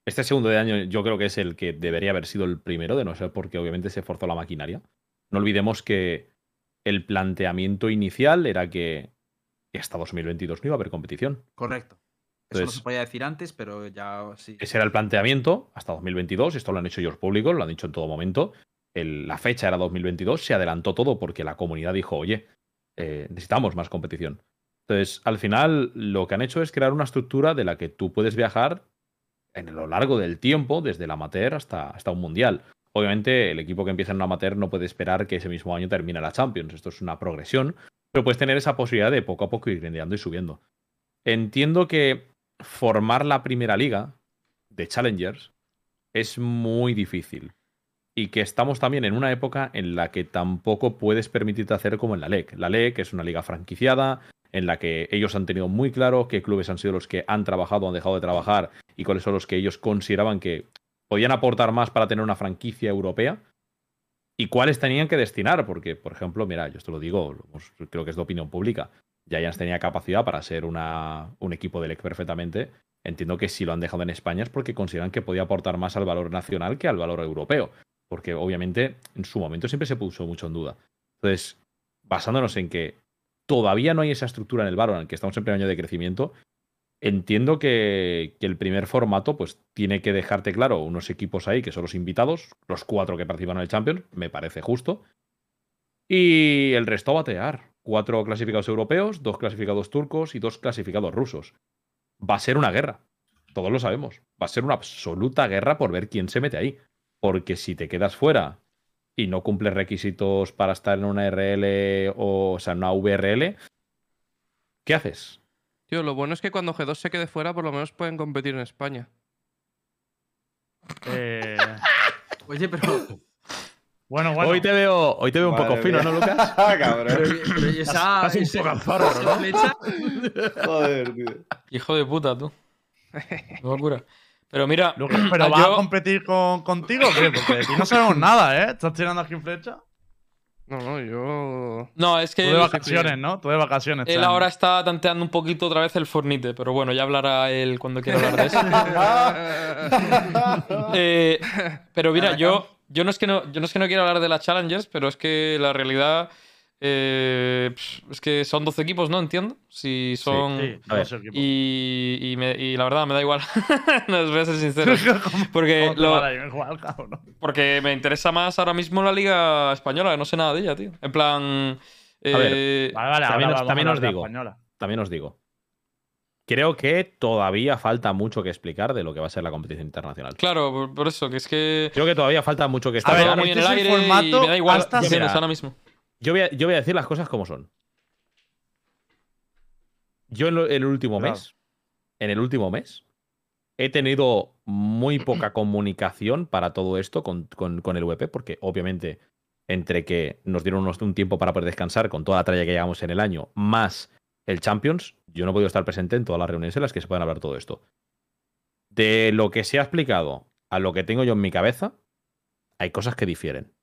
Este segundo de año yo creo que es el que debería haber sido el primero, de no ser porque obviamente se forzó la maquinaria. No olvidemos que el planteamiento inicial era que, hasta 2022 no iba a haber competición. Correcto. Eso no Entonces, se podía decir antes, pero ya sí. ese era el planteamiento hasta 2022. Esto lo han hecho ellos públicos, lo han dicho en todo momento. El- la fecha era 2022, se adelantó todo porque la comunidad dijo, oye, eh, necesitamos más competición. Entonces, al final, lo que han hecho es crear una estructura de la que tú puedes viajar en lo largo del tiempo, desde el amateur hasta, hasta un mundial. Obviamente, el equipo que empieza en un amateur no puede esperar que ese mismo año termine la Champions. Esto es una progresión, pero puedes tener esa posibilidad de poco a poco ir grindeando y subiendo. Entiendo que formar la primera liga de Challengers es muy difícil. Y que estamos también en una época en la que tampoco puedes permitirte hacer como en la LEC. La LEC es una liga franquiciada, en la que ellos han tenido muy claro qué clubes han sido los que han trabajado han dejado de trabajar y cuáles son los que ellos consideraban que podían aportar más para tener una franquicia europea y cuáles tenían que destinar, porque, por ejemplo, mira, yo esto lo digo, creo que es de opinión pública, Giants tenía capacidad para ser una, un equipo de LEC perfectamente. Entiendo que si lo han dejado en España es porque consideran que podía aportar más al valor nacional que al valor europeo, porque obviamente en su momento siempre se puso mucho en duda. Entonces, basándonos en que todavía no hay esa estructura en el Valorant, que estamos en primer año de crecimiento, entiendo que, el primer formato pues tiene que dejarte claro unos equipos ahí que son los invitados, los cuatro que participan en el Champions, me parece justo. Y el resto batear. Cuatro clasificados europeos, dos clasificados turcos y dos clasificados rusos. Va a ser una guerra. Todos lo sabemos. Va a ser una absoluta guerra por ver quién se mete ahí. Porque si te quedas fuera y no cumples requisitos para estar en una RL o, o sea, en una VRL, ¿qué haces? Tío, lo bueno es que cuando G2 se quede fuera, por lo menos pueden competir en España. Eh, Oye, pero. bueno, bueno. Hoy te veo, hoy te veo un poco fino, mía. ¿no, Lucas? Cabrón. pero, pero ¿y esa, Estás un poco ¿no? Joder, tío. Hijo de puta, tú. Qué locura. Pero mira, ¿Pero ah, vas a yo- competir con, contigo qué? Porque de ti no sabemos nada, ¿eh? ¿Estás tirando aquí flecha? No, no, yo. No, es Tú que de él, vacaciones, ¿no? Tú de vacaciones. él ahora está tanteando un poquito otra vez el Fornite, pero bueno, ya hablará él cuando quiera hablar de eso. Eh, pero mira, yo, yo, no es que no, yo no es que no quiera hablar de las Challengers, pero es que la realidad eh, es que son 12 equipos, ¿no? Entiendo. Si son. Sí, A ver, dos equipos. Y, y, me- y la verdad me da igual. no os voy a ser sincero. Porque, ¿Cómo te lo- va a igual, me interesa más ahora mismo la Liga Española, que no sé nada de ella, tío. En plan. A ver, eh, Vale, vale, También ahora os- también a digo. española. También os digo. Creo que todavía falta mucho que explicar de lo que va a ser la competición internacional. Claro, por, por eso, que es que. Creo que todavía falta mucho que A ver, muy en este el es el aire y formato me da igual hasta- ahora mismo. Yo voy, a, yo voy a decir las cosas como son. Yo en, lo- el último Claro. mes, en el último mes, he tenido muy poca comunicación para todo esto con, con- con el VP, porque obviamente entre que nos dieron unos- un tiempo para poder descansar con toda la tralla que llevamos en el año, más el Champions, yo no he podido estar presente en todas las reuniones en las que se pueden hablar todo esto. De lo que se ha explicado a lo que tengo yo en mi cabeza, hay cosas que difieren.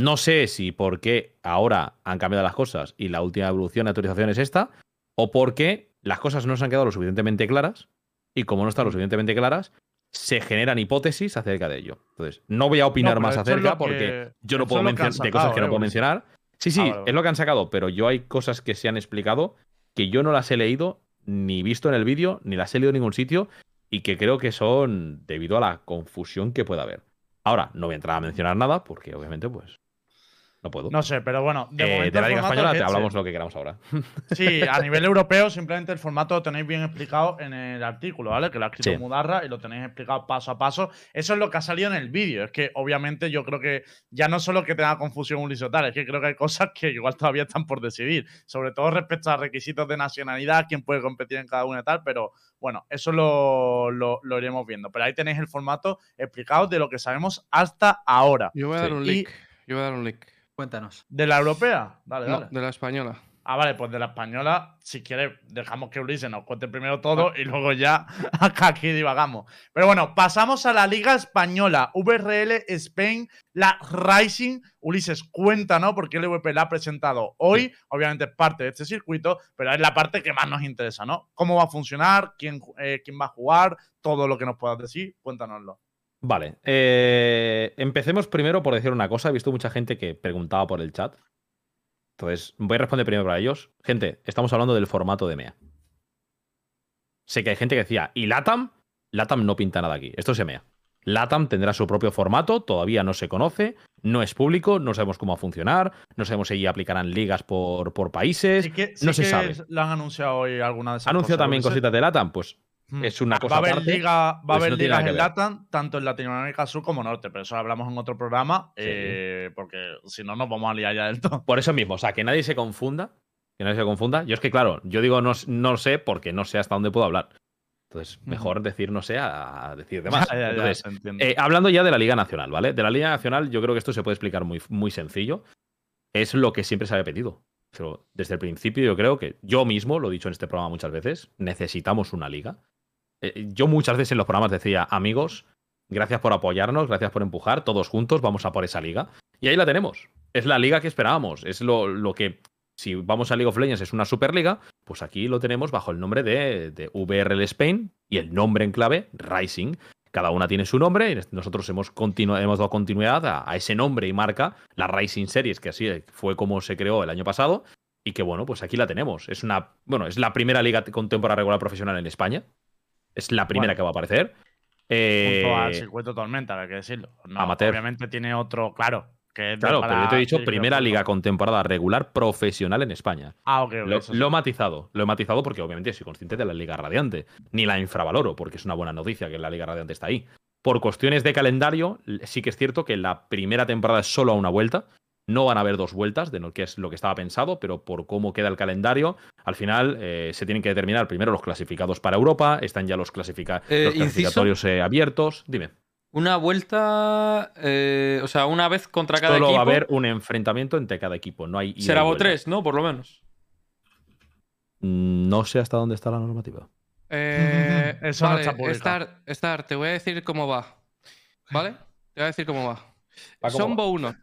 No sé si por qué ahora han cambiado las cosas y la última evolución de autorización es esta, o porque las cosas no se han quedado lo suficientemente claras y como no están lo suficientemente claras, se generan hipótesis acerca de ello. Entonces, no voy a opinar más acerca que- porque yo no puedo mencionar de cosas que no eh, puedo Ulises. mencionar. Sí, sí, Ah, vale. es lo que han sacado, pero yo hay cosas que se han explicado que yo no las he leído ni visto en el vídeo, ni las he leído en ningún sitio y que creo que son debido a la confusión que pueda haber. Ahora, no voy a entrar a mencionar nada porque obviamente pues no puedo. No sé, pero bueno, de, Eh, momento de la Liga Española te hablamos lo que queramos ahora. Sí, a nivel europeo, simplemente el formato lo tenéis bien explicado en el artículo, ¿vale? Que lo ha escrito Sí. Mudarra y lo tenéis explicado paso a paso. Eso es lo que ha salido en el vídeo. Es que, obviamente, yo creo que ya no solo que tenga confusión o tal, es que creo que hay cosas que igual todavía están por decidir. Sobre todo respecto a requisitos de nacionalidad, quién puede competir en cada una y tal, pero bueno, eso lo, lo- lo iremos viendo. Pero ahí tenéis el formato explicado de lo que sabemos hasta ahora. Yo voy a Sí. dar un link. Yo voy a dar un link. Cuéntanos. ¿De la europea? Dale, No, dale. de la española. Ah, vale, pues de la española, si quieres, dejamos que Ulises nos cuente primero todo y luego ya acá aquí divagamos. Pero bueno, pasamos a la Liga Española, VRL Spain, la Rising. Ulises, cuéntanos porque el VP la ha presentado hoy. Obviamente es parte de este circuito, pero es la parte que más nos interesa, ¿no? ¿Cómo va a funcionar? ¿Quién, eh, quién va a jugar? Todo lo que nos puedas decir, cuéntanoslo. Vale. eh, empecemos primero por decir una cosa. He visto mucha gente que preguntaba por el chat. Entonces, voy a responder primero para ellos. Gente, estamos hablando del formato de MEA. sé que hay gente que decía, ¿y Latam? Latam no pinta nada aquí. Esto se mea. Latam tendrá su propio formato, todavía no se conoce, no es público, no sabemos cómo va a funcionar, no sabemos si aplicarán ligas por, por países, Sí que, no se que sabe. Lo han anunciado hoy alguna de esas Anunció cosas, también cositas de Latam, pues. Es una Va cosa a haber, liga, va a pues haber no ligas en. LATAM, tanto en Latinoamérica Sur como Norte, pero eso lo hablamos en otro programa, Sí. eh, porque si no nos vamos a liar ya del todo. Por eso mismo, o sea, que nadie se confunda. Que nadie se confunda. Yo es que, claro, yo digo no, no sé porque no sé hasta dónde puedo hablar. Entonces, mejor decir no sé a, decir de más. Ya, Entonces, eh, hablando ya de la Liga Nacional, ¿vale? De la Liga Nacional, yo creo que esto se puede explicar muy, muy sencillo. Es lo que siempre se había pedido. Pero desde el principio, yo creo que yo mismo, lo he dicho en este programa muchas veces, necesitamos una liga. Eh, yo muchas veces en los programas decía, amigos, gracias por apoyarnos, gracias por empujar, todos juntos vamos a por esa liga. Y ahí la tenemos. Es la liga que esperábamos. Es lo, lo que, si vamos a League of Legends, es una superliga, pues aquí lo tenemos bajo el nombre de, de VRL Spain y el nombre en clave Rising. Cada una tiene su nombre y nosotros hemos, hemos dado continuidad a, a ese nombre y marca, la Rising Series, que así fue como se creó el año pasado. Y que bueno, pues aquí la tenemos. Es una, bueno, es la primera liga con temporada regular profesional en España. Es la primera Bueno. que va a aparecer. Eh, Junto al circuito Tormenta, hay que decirlo. No, amateur. Obviamente tiene otro, claro. Que es de claro, para- pero yo te he dicho sí, primera creo liga con temporada regular profesional en España. Ah, ok, Lo, eso sí. lo he matizado, lo he matizado porque obviamente soy consciente de la Liga Radiante. Ni la infravaloro, porque es una buena noticia que la Liga Radiante está ahí. Por cuestiones de calendario, sí que es cierto que la primera temporada es solo a una vuelta. No van a haber dos vueltas, de lo que es lo que estaba pensado, pero por cómo queda el calendario, al final eh, se tienen que determinar primero los clasificados para Europa, están ya los, clasifica- Eh, los clasificatorios eh, abiertos. Dime, Una vuelta. eh, o sea, una vez contra cada solo equipo. va a haber un enfrentamiento entre cada equipo, no hay será vuelta. VO3, ¿no? Por lo menos. Mm, No sé hasta dónde está la normativa. Eh, Eso no está publicado. Star, Star, te voy a decir cómo va. ¿Vale? Te voy a decir cómo va. Va como Son va. Bo 1.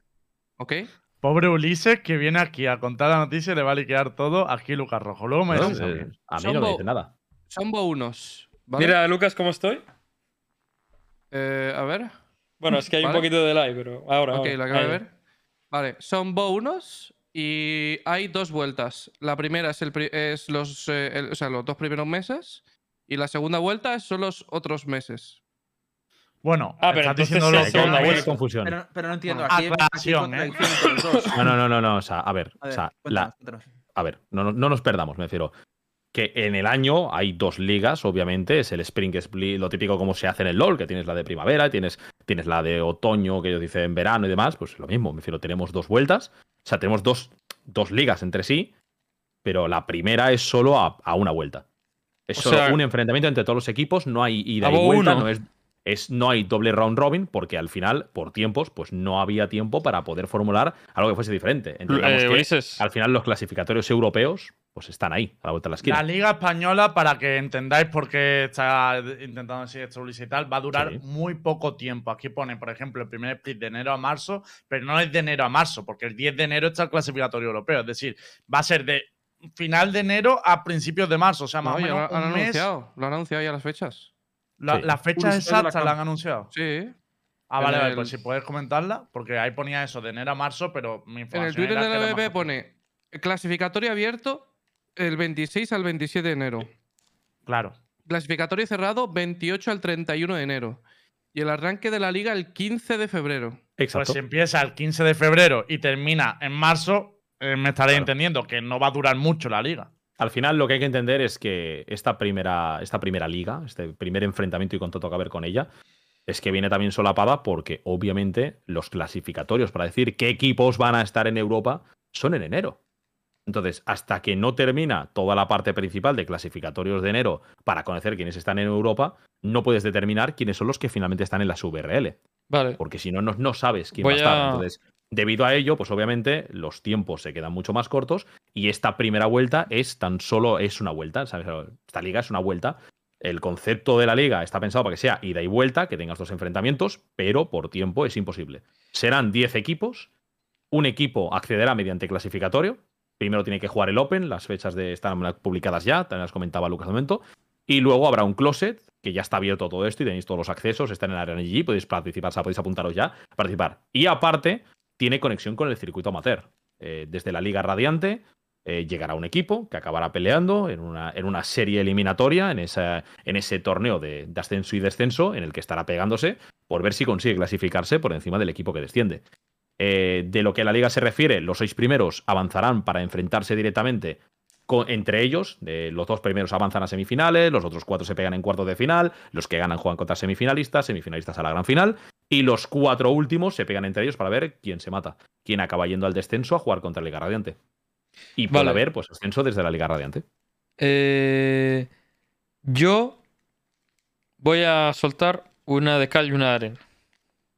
¿Ok? Pobre Ulises que viene aquí a contar la noticia y le va a liquear todo aquí Lucas Rojo. Luego me No, decís a mí. eh, a mí Son no me dice nada. Son Bo 1. ¿vale? Mira, Lucas, ¿cómo estoy? Eh, a ver. Bueno, es que hay Vale. un poquito de delay, pero ahora. Ok, ahora. lo acabo de ver. Vale, son 1 y hay dos vueltas. La primera es, el, pri- es los, eh, el- o sea, los dos primeros meses y la segunda vuelta son los otros meses. Bueno, Ah, pero estás entonces diciendo segunda confusión. Pero, pero no entiendo. Bueno, Aquí hay, ¿eh? No, no, no, no, no. O sea, a ver, A ver, o sea, cuéntanos, la, cuéntanos. a ver, no, no- no nos perdamos, me refiero. Que en el año hay dos ligas, obviamente, es el Spring Split, lo típico como se hace en el LOL, que tienes la de primavera, tienes, tienes la de otoño, que ellos dicen verano y demás, pues lo mismo, me refiero, tenemos dos vueltas, o sea, tenemos dos, dos ligas entre sí, pero la primera es solo a, a una vuelta. Es O solo sea- un enfrentamiento entre todos los equipos, no hay ida y vuelta, uno. no es, es, no hay doble round robin, porque al final, por tiempos, pues no había tiempo para poder formular algo que fuese diferente. Entendamos Eh, que Ulises. al final los clasificatorios europeos pues están ahí, a la vuelta de la esquina. La Liga Española, para que entendáis por qué está intentando decir esto Ulises y tal, va a durar Sí. muy poco tiempo. Aquí pone, por ejemplo, el primer split de enero a marzo, pero no es de enero a marzo, porque el 10 de enero está el clasificatorio europeo. Es decir, va a ser de final de enero a principios de marzo. O sea, más No, o ya menos lo han un mes. anunciado. Lo han anunciado ya las fechas. La- Sí. Las fechas Pulsar de la exactas la han anunciado. Sí. Ah, vale, En vale, el- pues si puedes comentarla, porque ahí ponía eso de enero a marzo, pero mi En información el Twitter de que la BB más pone clasificatorio abierto el 26 al 27 de enero. Claro. Clasificatorio cerrado 28 al 31 de enero. Y el arranque de la liga el 15 de febrero. Pues Exacto. si empieza el 15 de febrero y termina en marzo, eh, me estaréis Claro. entendiendo que no va a durar mucho la liga. Al final lo que hay que entender es que esta primera, esta primera liga, este primer enfrentamiento y con todo que ver con ella, es que viene también solapada porque obviamente los clasificatorios para decir qué equipos van a estar en Europa son en enero. Entonces, hasta que no termina toda la parte principal de clasificatorios de enero para conocer quiénes están en Europa, no puedes determinar quiénes son los que finalmente están en la VRL. Vale. porque si no, no, no sabes quién Voy va a estar. Entonces, debido a ello, pues obviamente los tiempos se quedan mucho más cortos y esta primera vuelta es tan solo es una vuelta. Esta liga es una vuelta. El concepto de la liga está pensado para que sea ida y vuelta, que tengas dos enfrentamientos, pero por tiempo es imposible. Serán 10 equipos, un equipo accederá mediante clasificatorio. Primero tiene que jugar el Open, las fechas de están publicadas ya, también las comentaba Lucas de momento. Y luego habrá un closet, que ya está abierto todo esto y tenéis todos los accesos, está en el Arena GG, podéis participar, o sea, podéis apuntaros ya, participar. Y aparte, tiene conexión con el circuito amateur. Eh, desde la Liga Radiante, eh, llegará un equipo que acabará peleando en una, en una serie eliminatoria, en, esa, en ese torneo de, ascenso y descenso, en el que estará pegándose por ver si consigue clasificarse por encima del equipo que desciende. Eh, de lo que la liga se refiere, los seis primeros avanzarán para enfrentarse directamente con- entre ellos. De, los dos primeros avanzan a semifinales, los otros cuatro se pegan en cuartos de final, los que ganan juegan contra semifinalistas, semifinalistas a la gran final, y los cuatro últimos se pegan entre ellos para ver quién se mata, quién acaba yendo al descenso a jugar contra la Liga Radiante. Y puede Vale. haber pues ascenso desde la Liga Radiante. Eh, yo voy a soltar una de cal y una de arena.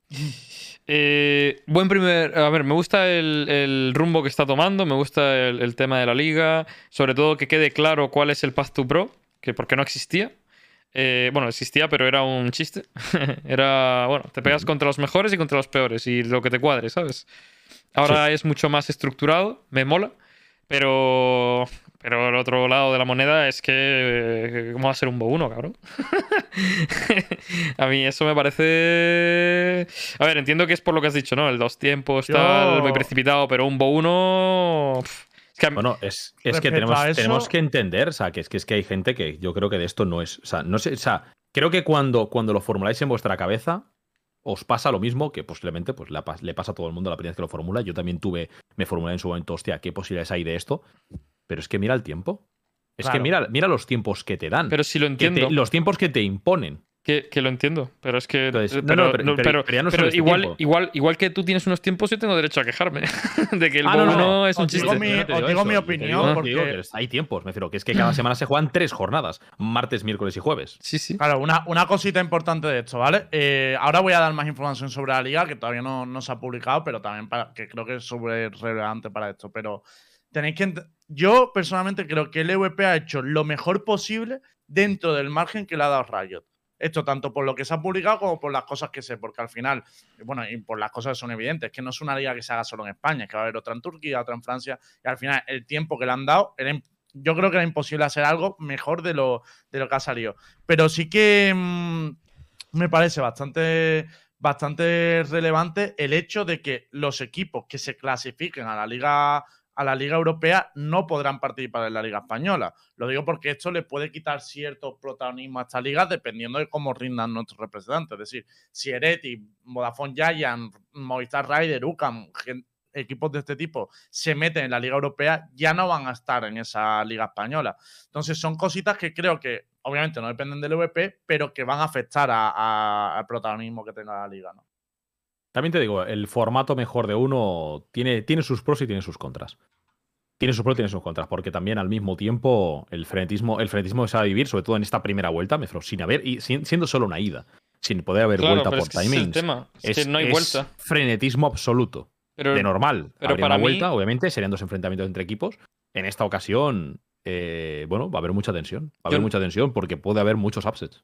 Eh, buen primer. A ver, me gusta el, el rumbo que está tomando, me gusta el, el tema de la liga, sobre todo que quede claro cuál es el Path to Pro, que porque no existía. Eh, bueno, existía, pero era un chiste. era, bueno, te pegas contra los mejores y contra los peores y lo que te cuadre, ¿sabes? Ahora es mucho más estructurado, me mola, pero, pero el otro lado de la moneda es que, eh, ¿cómo va a ser un Bo 1, cabrón? a mí eso me parece... A ver, entiendo que es por lo que has dicho, ¿no? El dos tiempos, Yo- tal, muy precipitado, pero un Bo 1... pf, Es que Bueno, es, es que tenemos, eso- tenemos que entender, o sea, que es, que es que hay gente que yo creo que de esto no es. O sea, no sé, o sea, creo que cuando, cuando lo formuláis en vuestra cabeza, os pasa lo mismo que posiblemente pues, le pasa a todo el mundo la primera vez que lo formula. Yo también tuve, me formulé en su momento, hostia, ¿qué posibilidades hay de esto? Pero es que mira el tiempo. Es que mira, mira los tiempos que te dan. pero sí lo te- entiendo. los tiempos que te imponen. Que, que lo entiendo, pero es que. Entonces, no, pero, no, pero- no, pero- pero- pero ya no pero solo este igual, igual, igual que tú tienes unos tiempos, yo tengo derecho a quejarme. de que el Ah, no, no, 1 es un os digo chiste. mi- Yo no te os digo eso, mi opinión, digo- porque- digo hay tiempos, me refiero, que es que cada semana se juegan tres jornadas: martes, miércoles y jueves. Sí, sí. Claro, una, una cosita importante de esto, ¿vale? Eh, ahora voy a dar más información sobre la liga, que todavía no, no se ha publicado, pero también para, que creo que es súper relevante para esto. Pero tenéis que. Yo personalmente creo que el EVP ha hecho lo mejor posible dentro del margen que le ha dado Riot. Esto tanto por lo que se ha publicado como por las cosas que sé, porque al final, bueno, y por las cosas que son evidentes, que no es una liga que se haga solo en España, es que va a haber otra en Turquía, otra en Francia, y al final el tiempo que le han dado, yo creo que era imposible hacer algo mejor de lo, de lo que ha salido. Pero sí que mm, me parece bastante, bastante relevante el hecho de que los equipos que se clasifiquen a la liga a la liga europea no podrán participar en la liga española. Lo digo porque esto le puede quitar cierto protagonismo a esta liga dependiendo de cómo rindan nuestros representantes. Es decir, si Ereti, Vodafone Giant, Movistar Rider, UCAM, equipos de este tipo se meten en la liga europea, ya no van a estar en esa liga española. Entonces son cositas que creo que obviamente no dependen del VP, pero que van a afectar al protagonismo que tenga la liga. ¿no? También te digo, el formato mejor de uno tiene, tiene sus pros y tiene sus contras. Tiene sus pros y tiene sus contras, porque también al mismo tiempo el frenetismo, el frenetismo que se va a vivir, sobre todo en esta primera vuelta, me refiero, sin haber, y sin- siendo solo una ida, sin poder haber Claro, vuelta por es que es el tema. Es, que no hay es vuelta. frenetismo absoluto. Pero, de normal. pero habría para una mí- vuelta, obviamente, serían dos enfrentamientos entre equipos. En esta ocasión, eh, bueno, va a haber mucha tensión. Va a haber Yo- mucha tensión porque puede haber muchos upsets.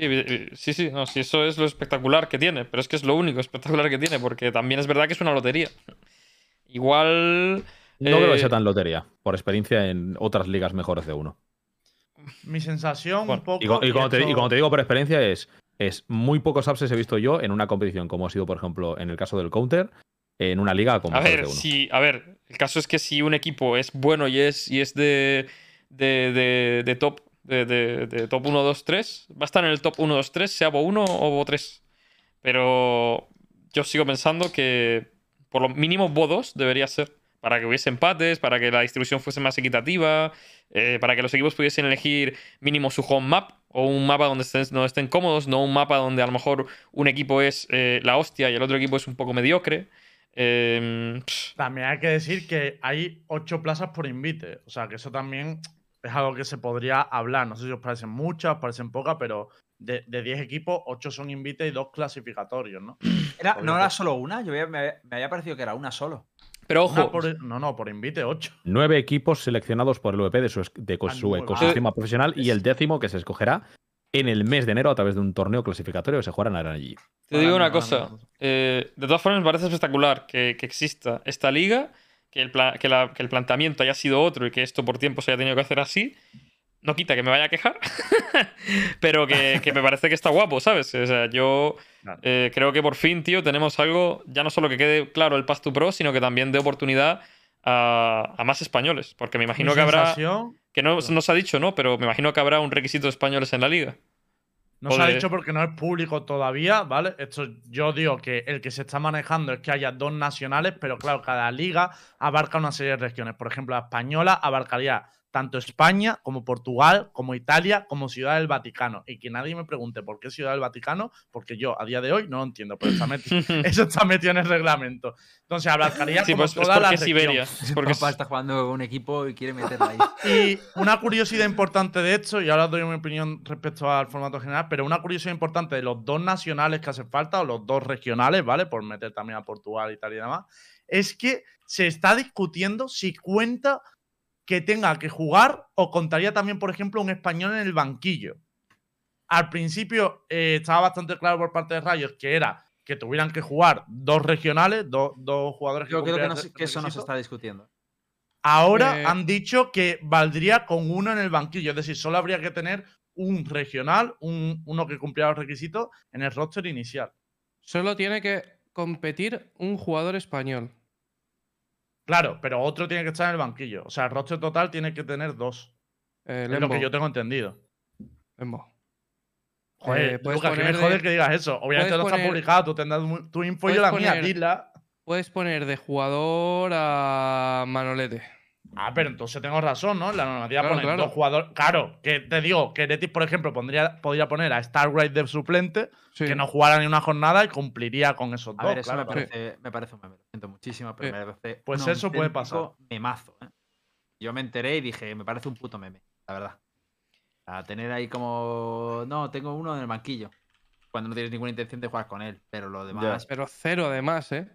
Sí, eh, sí, sí, no, sí, eso es lo espectacular que tiene, pero es que es lo único espectacular que tiene, porque también es verdad que es una lotería. Igual. No creo que eh, sea tan lotería, por experiencia en otras ligas mejores de uno. Mi sensación Bueno, un poco. Y, cu- y cuando te, y esto- cuando te digo por experiencia es, es muy pocos upsets he visto yo en una competición, como ha sido, por ejemplo, en el caso del Counter, en una liga con A ver, de uno. si, a ver, el caso es que si un equipo es bueno y es, y es de, de, de- de top de, de- de top 1, 2, 3, va a estar en el top 1, 2, 3, sea Bo 1 o Bo 3. Pero yo sigo pensando que por lo mínimo Bo 2 debería ser. Para que hubiese empates, para que la distribución fuese más equitativa, eh, para que los equipos pudiesen elegir mínimo su home map o un mapa donde estén, no estén cómodos, no un mapa donde a lo mejor un equipo es eh, la hostia y el otro equipo es un poco mediocre. Eh, También hay que decir que hay ocho plazas por invite. O sea, que eso también es algo que se podría hablar. No sé si os parecen muchas, os parecen pocas, pero de, de 10 equipos, 8 son invite y 2 clasificatorios, ¿no? Era- no era solo una, yo había- me, me había parecido que era una solo. Pero ojo, por- no, no, por invite 8. Nueve equipos seleccionados por el VP de su, de Ah, su ecosistema profesional y el décimo que se escogerá en el mes de enero a través de un torneo clasificatorio que se jugará en allí. te digo una cosa. eh, de todas formas, me parece espectacular que, que exista esta liga, que el, que, la- que el planteamiento haya sido otro y que esto por tiempo se haya tenido que hacer así. No quita que me vaya a quejar, pero que, que me parece que está guapo, ¿sabes? O sea, yo eh, creo que por fin, tío, tenemos algo, ya no solo que quede claro el Path to Pro, sino que también dé oportunidad a, a más españoles. Porque me imagino que habrá. Que no, no se ha dicho, ¿no? Pero me imagino que habrá un requisito de españoles en la liga. No se ha dicho porque no es público todavía, ¿vale? Esto yo digo que el que se está manejando es que haya dos nacionales, pero claro, cada liga abarca una serie de regiones. Por ejemplo, la española abarcaría tanto España como Portugal, como Italia, como Ciudad del Vaticano. Y que nadie me pregunte por qué Ciudad del Vaticano, porque yo a día de hoy no lo entiendo, pero está metido, eso está metido en el reglamento. Entonces abarcaría Sí, como pues es toda la porque es región. Iberia. Es porque Papá es- está jugando un equipo y quiere meterla ahí. Y una curiosidad importante de esto, y ahora doy mi opinión respecto al formato general, pero una curiosidad importante de los dos nacionales que hacen falta, o los dos regionales, ¿vale? Por meter también a Portugal, Italia y demás, es que se está discutiendo si cuenta que tenga que jugar o contaría también, por ejemplo, un español en el banquillo. Al principio eh, estaba bastante claro por parte de Rayos que era que tuvieran que jugar dos regionales, dos, dos jugadores que Yo creo que, no se- el que eso no se está discutiendo. Ahora Eh, han dicho que valdría con uno en el banquillo, es decir, solo habría que tener un regional, un, uno que cumpliera los requisitos en el roster inicial. Solo tiene que competir un jugador español. Claro, pero otro tiene que estar en el banquillo. O sea, el roster total tiene que tener dos. Eh, Es lo que yo tengo entendido. Lembo. Joder, Eh, Lucas, que me jode de- que digas eso. Obviamente no está poner- publicado, tú tendrás tu info y yo la mía, poner- dila. Puedes poner de jugador a Manolete. Ah, pero entonces tengo razón, ¿no? La normativa Claro, pone claro. dos jugadores. Claro, que te digo que Netis, por ejemplo, pondría, podría poner a Stargrade de suplente, Sí. que no jugara ni una jornada y cumpliría con esos A dos. ver, eso claro, me, parece, me parece un meme. Lo siento muchísimo, pero Sí. me parece. Pues eso puede pasar. Memazo. ¿eh? Yo me enteré y dije, me parece un puto meme, la verdad. A tener ahí como. No, tengo uno en el banquillo. Cuando no tienes ninguna intención de jugar con él. Pero lo demás. Pero cero además, ¿eh?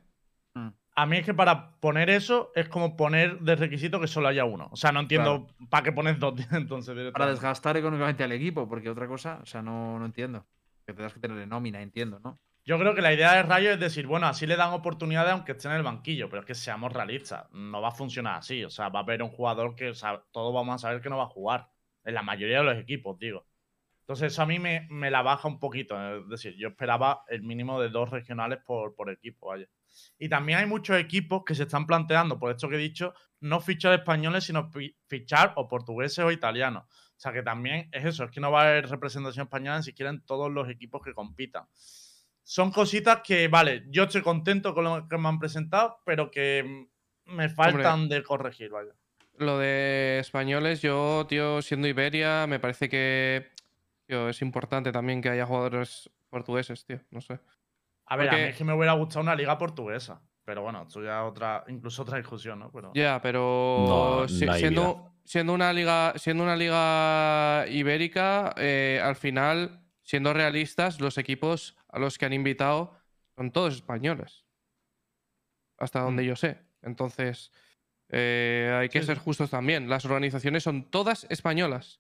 A mí es que para poner eso es como poner de requisito que solo haya uno. O sea, no entiendo para qué pones dos entonces. Para desgastar económicamente al equipo, porque otra cosa, o sea, no, no entiendo. Que tendrás que tenerle nómina, entiendo, ¿no? Yo creo que la idea de Rayo es decir, bueno, así le dan oportunidades aunque esté en el banquillo, pero es que seamos realistas, no va a funcionar así. O sea, va a haber un jugador que o sea, todos vamos a saber que no va a jugar. En la mayoría de los equipos, digo. Entonces, eso a mí me, me la baja un poquito. Es decir, yo esperaba el mínimo de dos regionales por, por equipo, vaya. Y también hay muchos equipos que se están planteando, por esto que he dicho, no fichar españoles, sino fichar o portugueses o italianos. O sea que también es eso, es que no va a haber representación española ni siquiera en todos los equipos que compitan. Son cositas que, vale, yo estoy contento con lo que me han presentado, pero que mm, me faltan de corregir, vaya. Lo de españoles, yo, tío, siendo Iberia, me parece que tío, es importante también que haya jugadores portugueses, tío. No sé. A ver, a mí Porque- es que me hubiera gustado una liga portuguesa. Pero bueno, esto ya otra, incluso otra discusión, ¿no? Pero, Ya, pero No, si- siendo, siendo una liga, siendo una liga ibérica, eh, al final, siendo realistas, los equipos a los que han invitado son todos españoles. Hasta donde Mm. yo sé. Entonces, eh, hay que Sí, ser justos también. Las organizaciones son todas españolas.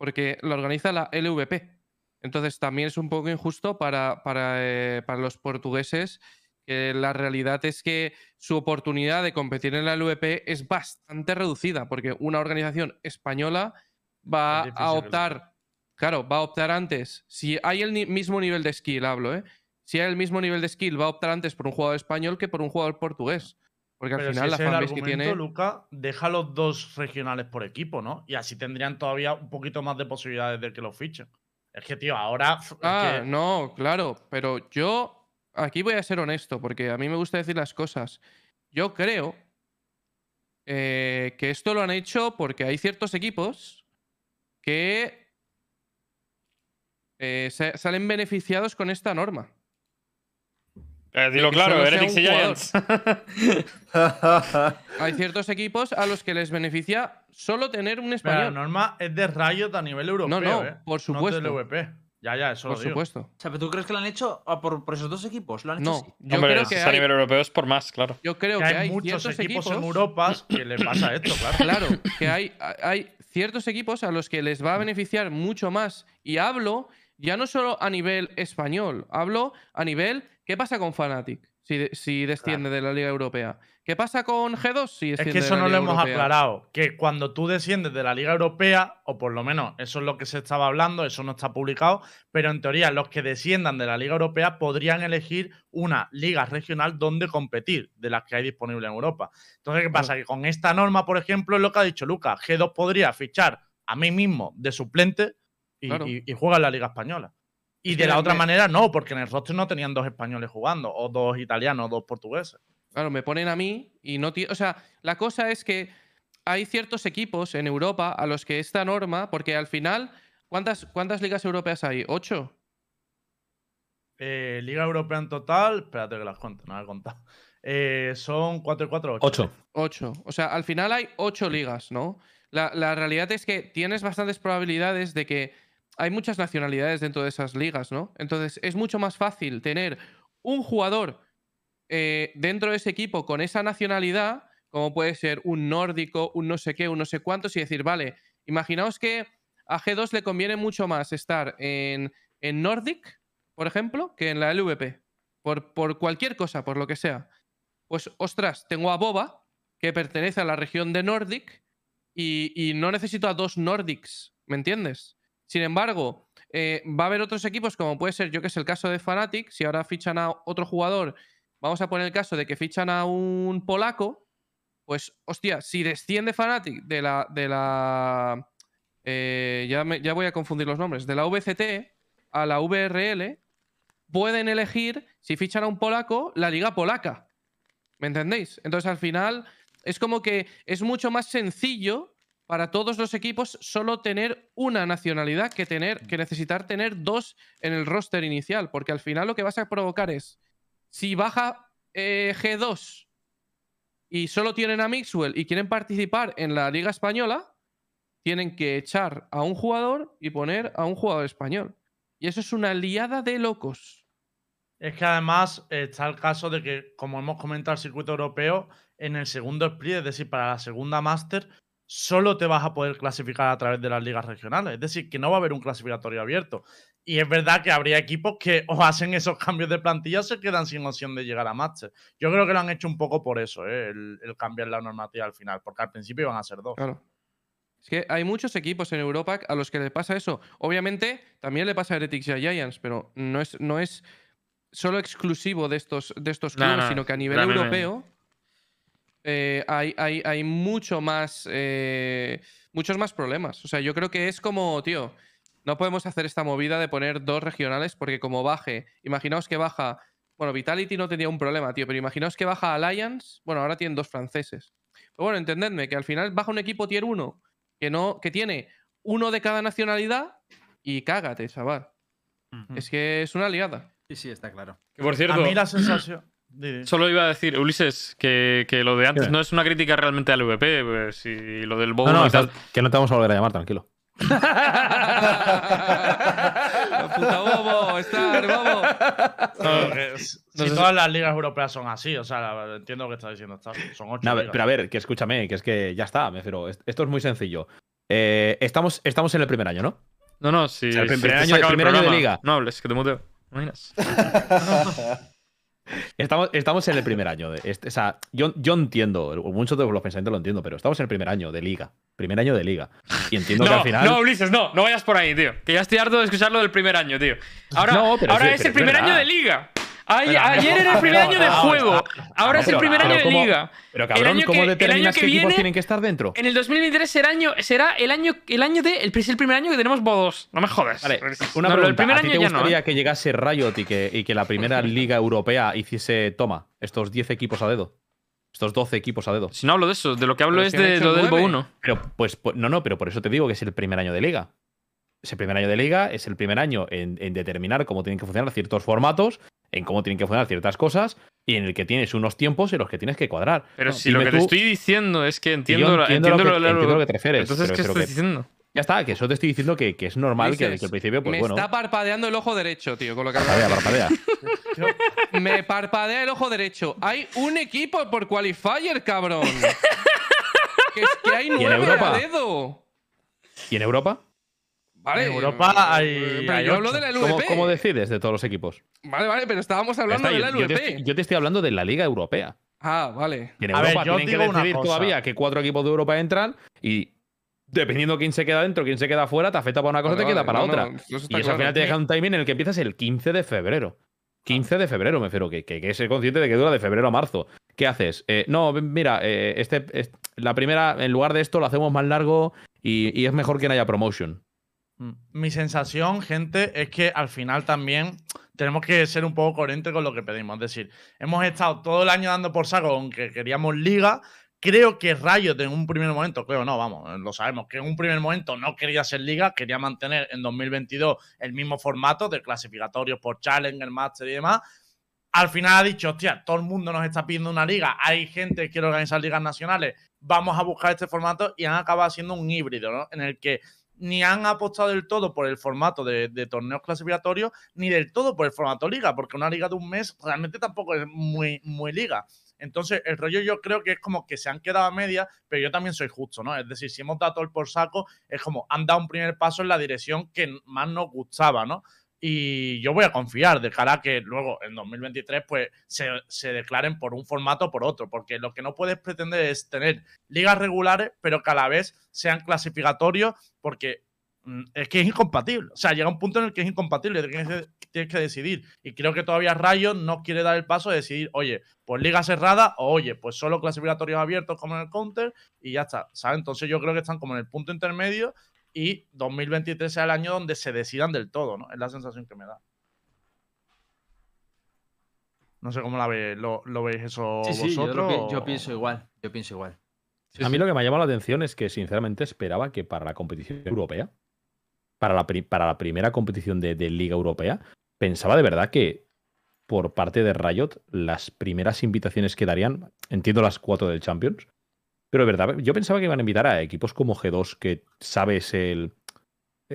Porque la organiza la LVP. Entonces también es un poco injusto para, para, eh, para los portugueses que la realidad es que su oportunidad de competir en la LVP es bastante reducida, porque una organización española va a optar, claro, va a optar antes, si hay el ni- mismo nivel de skill, hablo, ¿eh? Si hay el mismo nivel de skill, va a optar antes por un jugador español que por un jugador portugués. Porque al pero final si la ese fanbase que tiene... Luca, deja los dos regionales por equipo, ¿no? Y así tendrían todavía un poquito más de posibilidades de que los fichen. Es que, tío, ahora. es Ah, que- no, claro, pero yo aquí voy a ser honesto, porque a mí me gusta decir las cosas. Yo creo eh, que esto lo han hecho porque hay ciertos equipos que eh, sa- salen beneficiados con esta norma. Eh, dilo claro, Heretics un y Giants. Hay ciertos equipos a los que les beneficia solo tener un Pero la español. norma es de rayos a nivel europeo. no, ¿eh? por No supuesto. del LVP. Ya, ya, eso por lo digo. supuesto. O sea, ¿pero tú crees que lo han hecho por, por esos dos equipos? ¿Lo han hecho No, así? yo Hombre, creo que es a hay, nivel europeo es por más, claro. yo creo Que que hay, hay muchos ciertos equipos, equipos en Europa que le pasa esto, claro. Claro, que hay, hay ciertos equipos a los que les va a beneficiar mucho más. Y hablo ya no solo a nivel español, hablo a nivel ¿qué pasa con Fnatic? si, de- si desciende de la Liga Europea. ¿Qué pasa con G2 si Es desciende que eso de la no lo hemos Europea? aclarado. Que cuando tú desciendes de la Liga Europea, o por lo menos eso es lo que se estaba hablando, eso no está publicado, pero en teoría los que desciendan de la Liga Europea podrían elegir una liga regional donde competir, de las que hay disponible en Europa. Entonces, ¿qué pasa? Que con esta norma, por ejemplo, es lo que ha dicho Lucas, G2 podría fichar a mí mismo de suplente y, Claro. y- y juega en la Liga Española. Y de la otra manera no, porque en el roster no tenían dos españoles jugando, o dos italianos, o dos portugueses. Claro, me ponen a mí y no tiene. O sea, la cosa es que hay ciertos equipos en Europa a los que esta norma, porque al final, ¿cuántas, cuántas ligas europeas hay? ¿Ocho? Eh, Liga Europea en total, espérate que las cuente, no las he contado. Eh, son 4 y 4, 8. Ocho. Ocho. O sea, al final hay ocho ligas, ¿no? La, la realidad es que tienes bastantes probabilidades de que hay muchas nacionalidades dentro de esas ligas, ¿no? Entonces es mucho más fácil tener un jugador eh, dentro de ese equipo con esa nacionalidad, como puede ser un nórdico, un no sé qué, un no sé cuántos, y decir, vale, imaginaos que a G2 le conviene mucho más estar en, en Nordic, por ejemplo, que en la LVP. Por, por cualquier cosa, por lo que sea. Pues, ostras, tengo a Boba, que pertenece a la región de Nordic, y, y no necesito a dos Nordics, ¿me entiendes? Sin embargo, eh, va a haber otros equipos, como puede ser, yo que sé, el caso de Fnatic, si ahora fichan a otro jugador, vamos a poner el caso de que fichan a un polaco, pues, hostia, si desciende Fnatic de la. De la eh, ya, me- ya voy a confundir los nombres. De la VCT a la VRL, pueden elegir, si fichan a un polaco, la liga polaca. ¿Me entendéis? Entonces, al final, es como que es mucho más sencillo para todos los equipos solo tener una nacionalidad que, tener, que necesitar tener dos en el roster inicial. Porque al final lo que vas a provocar es, si baja eh, G2 y solo tienen a Mixwell y quieren participar en la Liga Española, tienen que echar a un jugador y poner a un jugador español. Y eso es una liada de locos. Es que además eh, está el caso de que, como hemos comentado, el circuito europeo, en el segundo split, es decir, para la segunda Master, solo te vas a poder clasificar a través de las ligas regionales. Es decir, que no va a haber un clasificatorio abierto. Y es verdad que habría equipos que o hacen esos cambios de plantilla o se quedan sin opción de llegar a Master. Yo creo que lo han hecho un poco por eso, ¿eh? el, el cambiar la normativa al final, porque al principio iban a ser dos. Claro. Es que hay muchos equipos en Europa a los que les pasa eso. Obviamente, también le pasa a Heretics y a Giants, pero no es, no es solo exclusivo de estos, de estos No, clubes, no, sino que a nivel realmente. europeo eh, hay, hay, hay mucho más, eh, muchos más problemas. O sea, yo creo que es como, tío, no podemos hacer esta movida de poner dos regionales porque como baje, imaginaos que baja, bueno, Vitality no tendría un problema, tío, pero imaginaos que baja Alliance, bueno, ahora tienen dos franceses. Pero bueno, entendedme que al final baja un equipo tier 1 que, no, que tiene uno de cada nacionalidad y cágate, chaval. Es que es una liada. Sí, sí, está claro. Que por A cierto, mí la sensación. Solo iba a decir, Ulises, que, que lo de antes no es una crítica realmente al VP, pues, y lo del bow No, no, y tal. estás- que no te vamos a volver a llamar, tranquilo. Puta bobo, bobo. No, que si no sé todas las ligas europeas son así, o sea, entiendo lo que está diciendo. Son ocho. No, ligas. pero a ver, que escúchame, que es que ya está, me refiero. est- Esto es muy sencillo. Eh, estamos, estamos en el primer año, ¿no? No, no, si, O sea, el primer año- el de liga. No hables, que te muteo. ¿Imaginas? Estamos, estamos en el primer año. De este- o sea, yo, yo entiendo, muchos de los pensamientos lo entiendo, pero estamos en el primer año de liga. Primer año de liga. Y entiendo que No, al final. no, Ulises, no, no vayas por ahí, tío. Que ya estoy harto de escucharlo del primer año, tío. Ahora, No, ahora sí, es el primer año de liga. Ay- ayer era el primer año de juego. Ahora es el primer año de ¿cómo- liga. Pero El cabrón, año ¿cómo que- el determinas que qué equipos viene- tienen que estar dentro? En el 2023 será, año, será el año, el año de. El, es el primer año que tenemos bodos. No me jodas. Vale, una pregunta. del primer ¿A año te ya no. gustaría ¿eh? que llegase Riot y que, y que la primera liga europea hiciese, toma, estos 10 equipos a dedo? Estos 12 equipos a dedo. Si no hablo de eso, de lo que hablo Pero es de lo del Bo nueve. 1. Pero, pues, pues, no, no, pero por eso te digo que es el primer año de liga. Es el primer año de liga, es el primer año en, en determinar cómo tienen que funcionar ciertos formatos, en cómo tienen que funcionar ciertas cosas, y en el que tienes unos tiempos en los que tienes que cuadrar. Pero No, si lo que te estoy diciendo es que y entiendo, la- entiendo, entiendo lo, que, lo- lo- entiendo lo que te refieres. Entonces, ¿qué estás diciendo? ya está, que eso te estoy diciendo que, que es normal que, Dices, que al principio, pues me bueno. está parpadeando el ojo derecho, tío, con lo que Parpadea, parpadea. Me parpadea el ojo derecho. Hay un equipo por qualifier, cabrón. que es que hay en nueve Europa? a dedo. ¿Y en Europa? Vale. En Europa hay- eh, Pero hay yo hablo de la ¿Cómo, LVP. cómo decides de todos los equipos? Vale, vale, pero estábamos hablando está, de la yo, yo te, LVP. estoy- yo te estoy hablando de la Liga Europea. Ah, vale. Y en A ver, Europa yo tienen que digo una decidir cosa. todavía que cuatro equipos de Europa entran y dependiendo quién se queda dentro, quién se queda fuera, te afecta para una cosa, Vale, te queda vale, para no, otra. no, eso y eso al final te deja un timing en el que empiezas el 15 de febrero. 15 de febrero, me refiero, que, que, que ser consciente de que dura de febrero a marzo. ¿Qué haces? Eh, no, mira, eh, este, es- la primera, en lugar de esto, lo hacemos más largo y, y es mejor que no haya promotion. Mm. Mi sensación, gente, es que al final también tenemos que ser un poco coherentes con lo que pedimos. Es decir, hemos estado todo el año dando por saco aunque queríamos liga. Creo que Riot en un primer momento, creo no, vamos, lo sabemos, que en un primer momento no quería ser liga, quería mantener en 2022 el mismo formato de clasificatorios por Challenger, Master y demás. Al final ha dicho, hostia, todo el mundo nos está pidiendo una liga, hay gente que quiere organizar ligas nacionales, vamos a buscar este formato y han acabado siendo un híbrido, ¿no? En el que ni han apostado del todo por el formato de, torneos clasificatorios, ni del todo por el formato liga, porque una liga de un mes realmente tampoco es muy, muy liga. Entonces, el rollo yo creo que es como que se han quedado a media, pero yo también soy justo, ¿no? Es decir, si hemos dado el por saco, es como han dado un primer paso en la dirección que más nos gustaba, ¿no? Y yo voy a confiar de cara a que luego en 2023 pues se, se declaren por un formato o por otro, porque lo que no puedes pretender es tener ligas regulares, pero que a la vez sean clasificatorios, porque mm, es que es incompatible. O sea, llega un punto en el que es incompatible, tienes que, decidir. Y creo que todavía Rayo no quiere dar el paso de decidir, oye, pues liga cerrada o oye, pues solo clasificatorios abiertos como en el counter y ya está. ¿sabes? Entonces yo creo que están como en el punto intermedio y 2023 sea el año donde se decidan del todo, ¿no? Es la sensación que me da. No sé cómo la veis, lo, lo veis eso Sí, sí, yo, vosotros. pi- yo pienso igual. Yo pienso igual. a mí lo que me ha llamado la atención es que, sinceramente, esperaba que para la competición europea, para la, pri- para la primera competición de, de Liga Europea, pensaba de verdad que por parte de Riot, las primeras invitaciones que darían, entiendo las cuatro del Champions, pero de verdad, yo pensaba que iban a invitar a equipos como G2, que sabes el.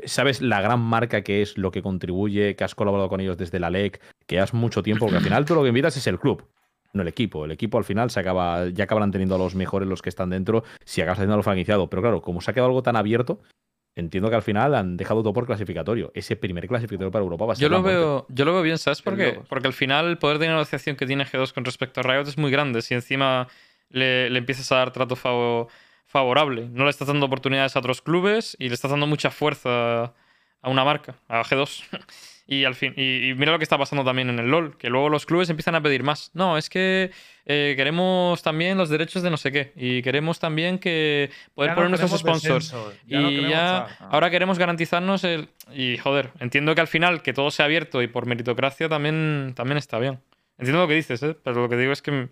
Sabes la gran marca que es, lo que contribuye, que has colaborado con ellos desde la LEC, que has mucho tiempo, porque al final tú lo que invitas es el club, no el equipo. El equipo al final se acaba, ya acabarán teniendo a los mejores los que están dentro, si acabas haciendo lo franquiciado. Pero claro, como se ha quedado algo tan abierto, entiendo que al final han dejado todo por clasificatorio. Ese primer clasificatorio para Europa va a ser Yo lo, veo, yo lo veo bien, ¿sabes por Qué. Porque al final el poder de negociación que tiene G2 con respecto a Riot es muy grande. Si encima le, le empiezas a dar trato favo- favorable, no le estás dando oportunidades a otros clubes y le estás dando mucha fuerza a una marca, a G2. Y al fin, y, y mira lo que está pasando también en el LOL, que luego los clubes empiezan a pedir más. No, es que eh, queremos también los derechos de no sé qué. Y queremos también que poder Ya no poner nuestros sponsors. descenso, ya y ya ahora queremos garantizarnos el. Y joder, entiendo que al final que todo sea abierto y por meritocracia también, también está bien. Entiendo lo que dices, ¿eh? pero lo que digo es que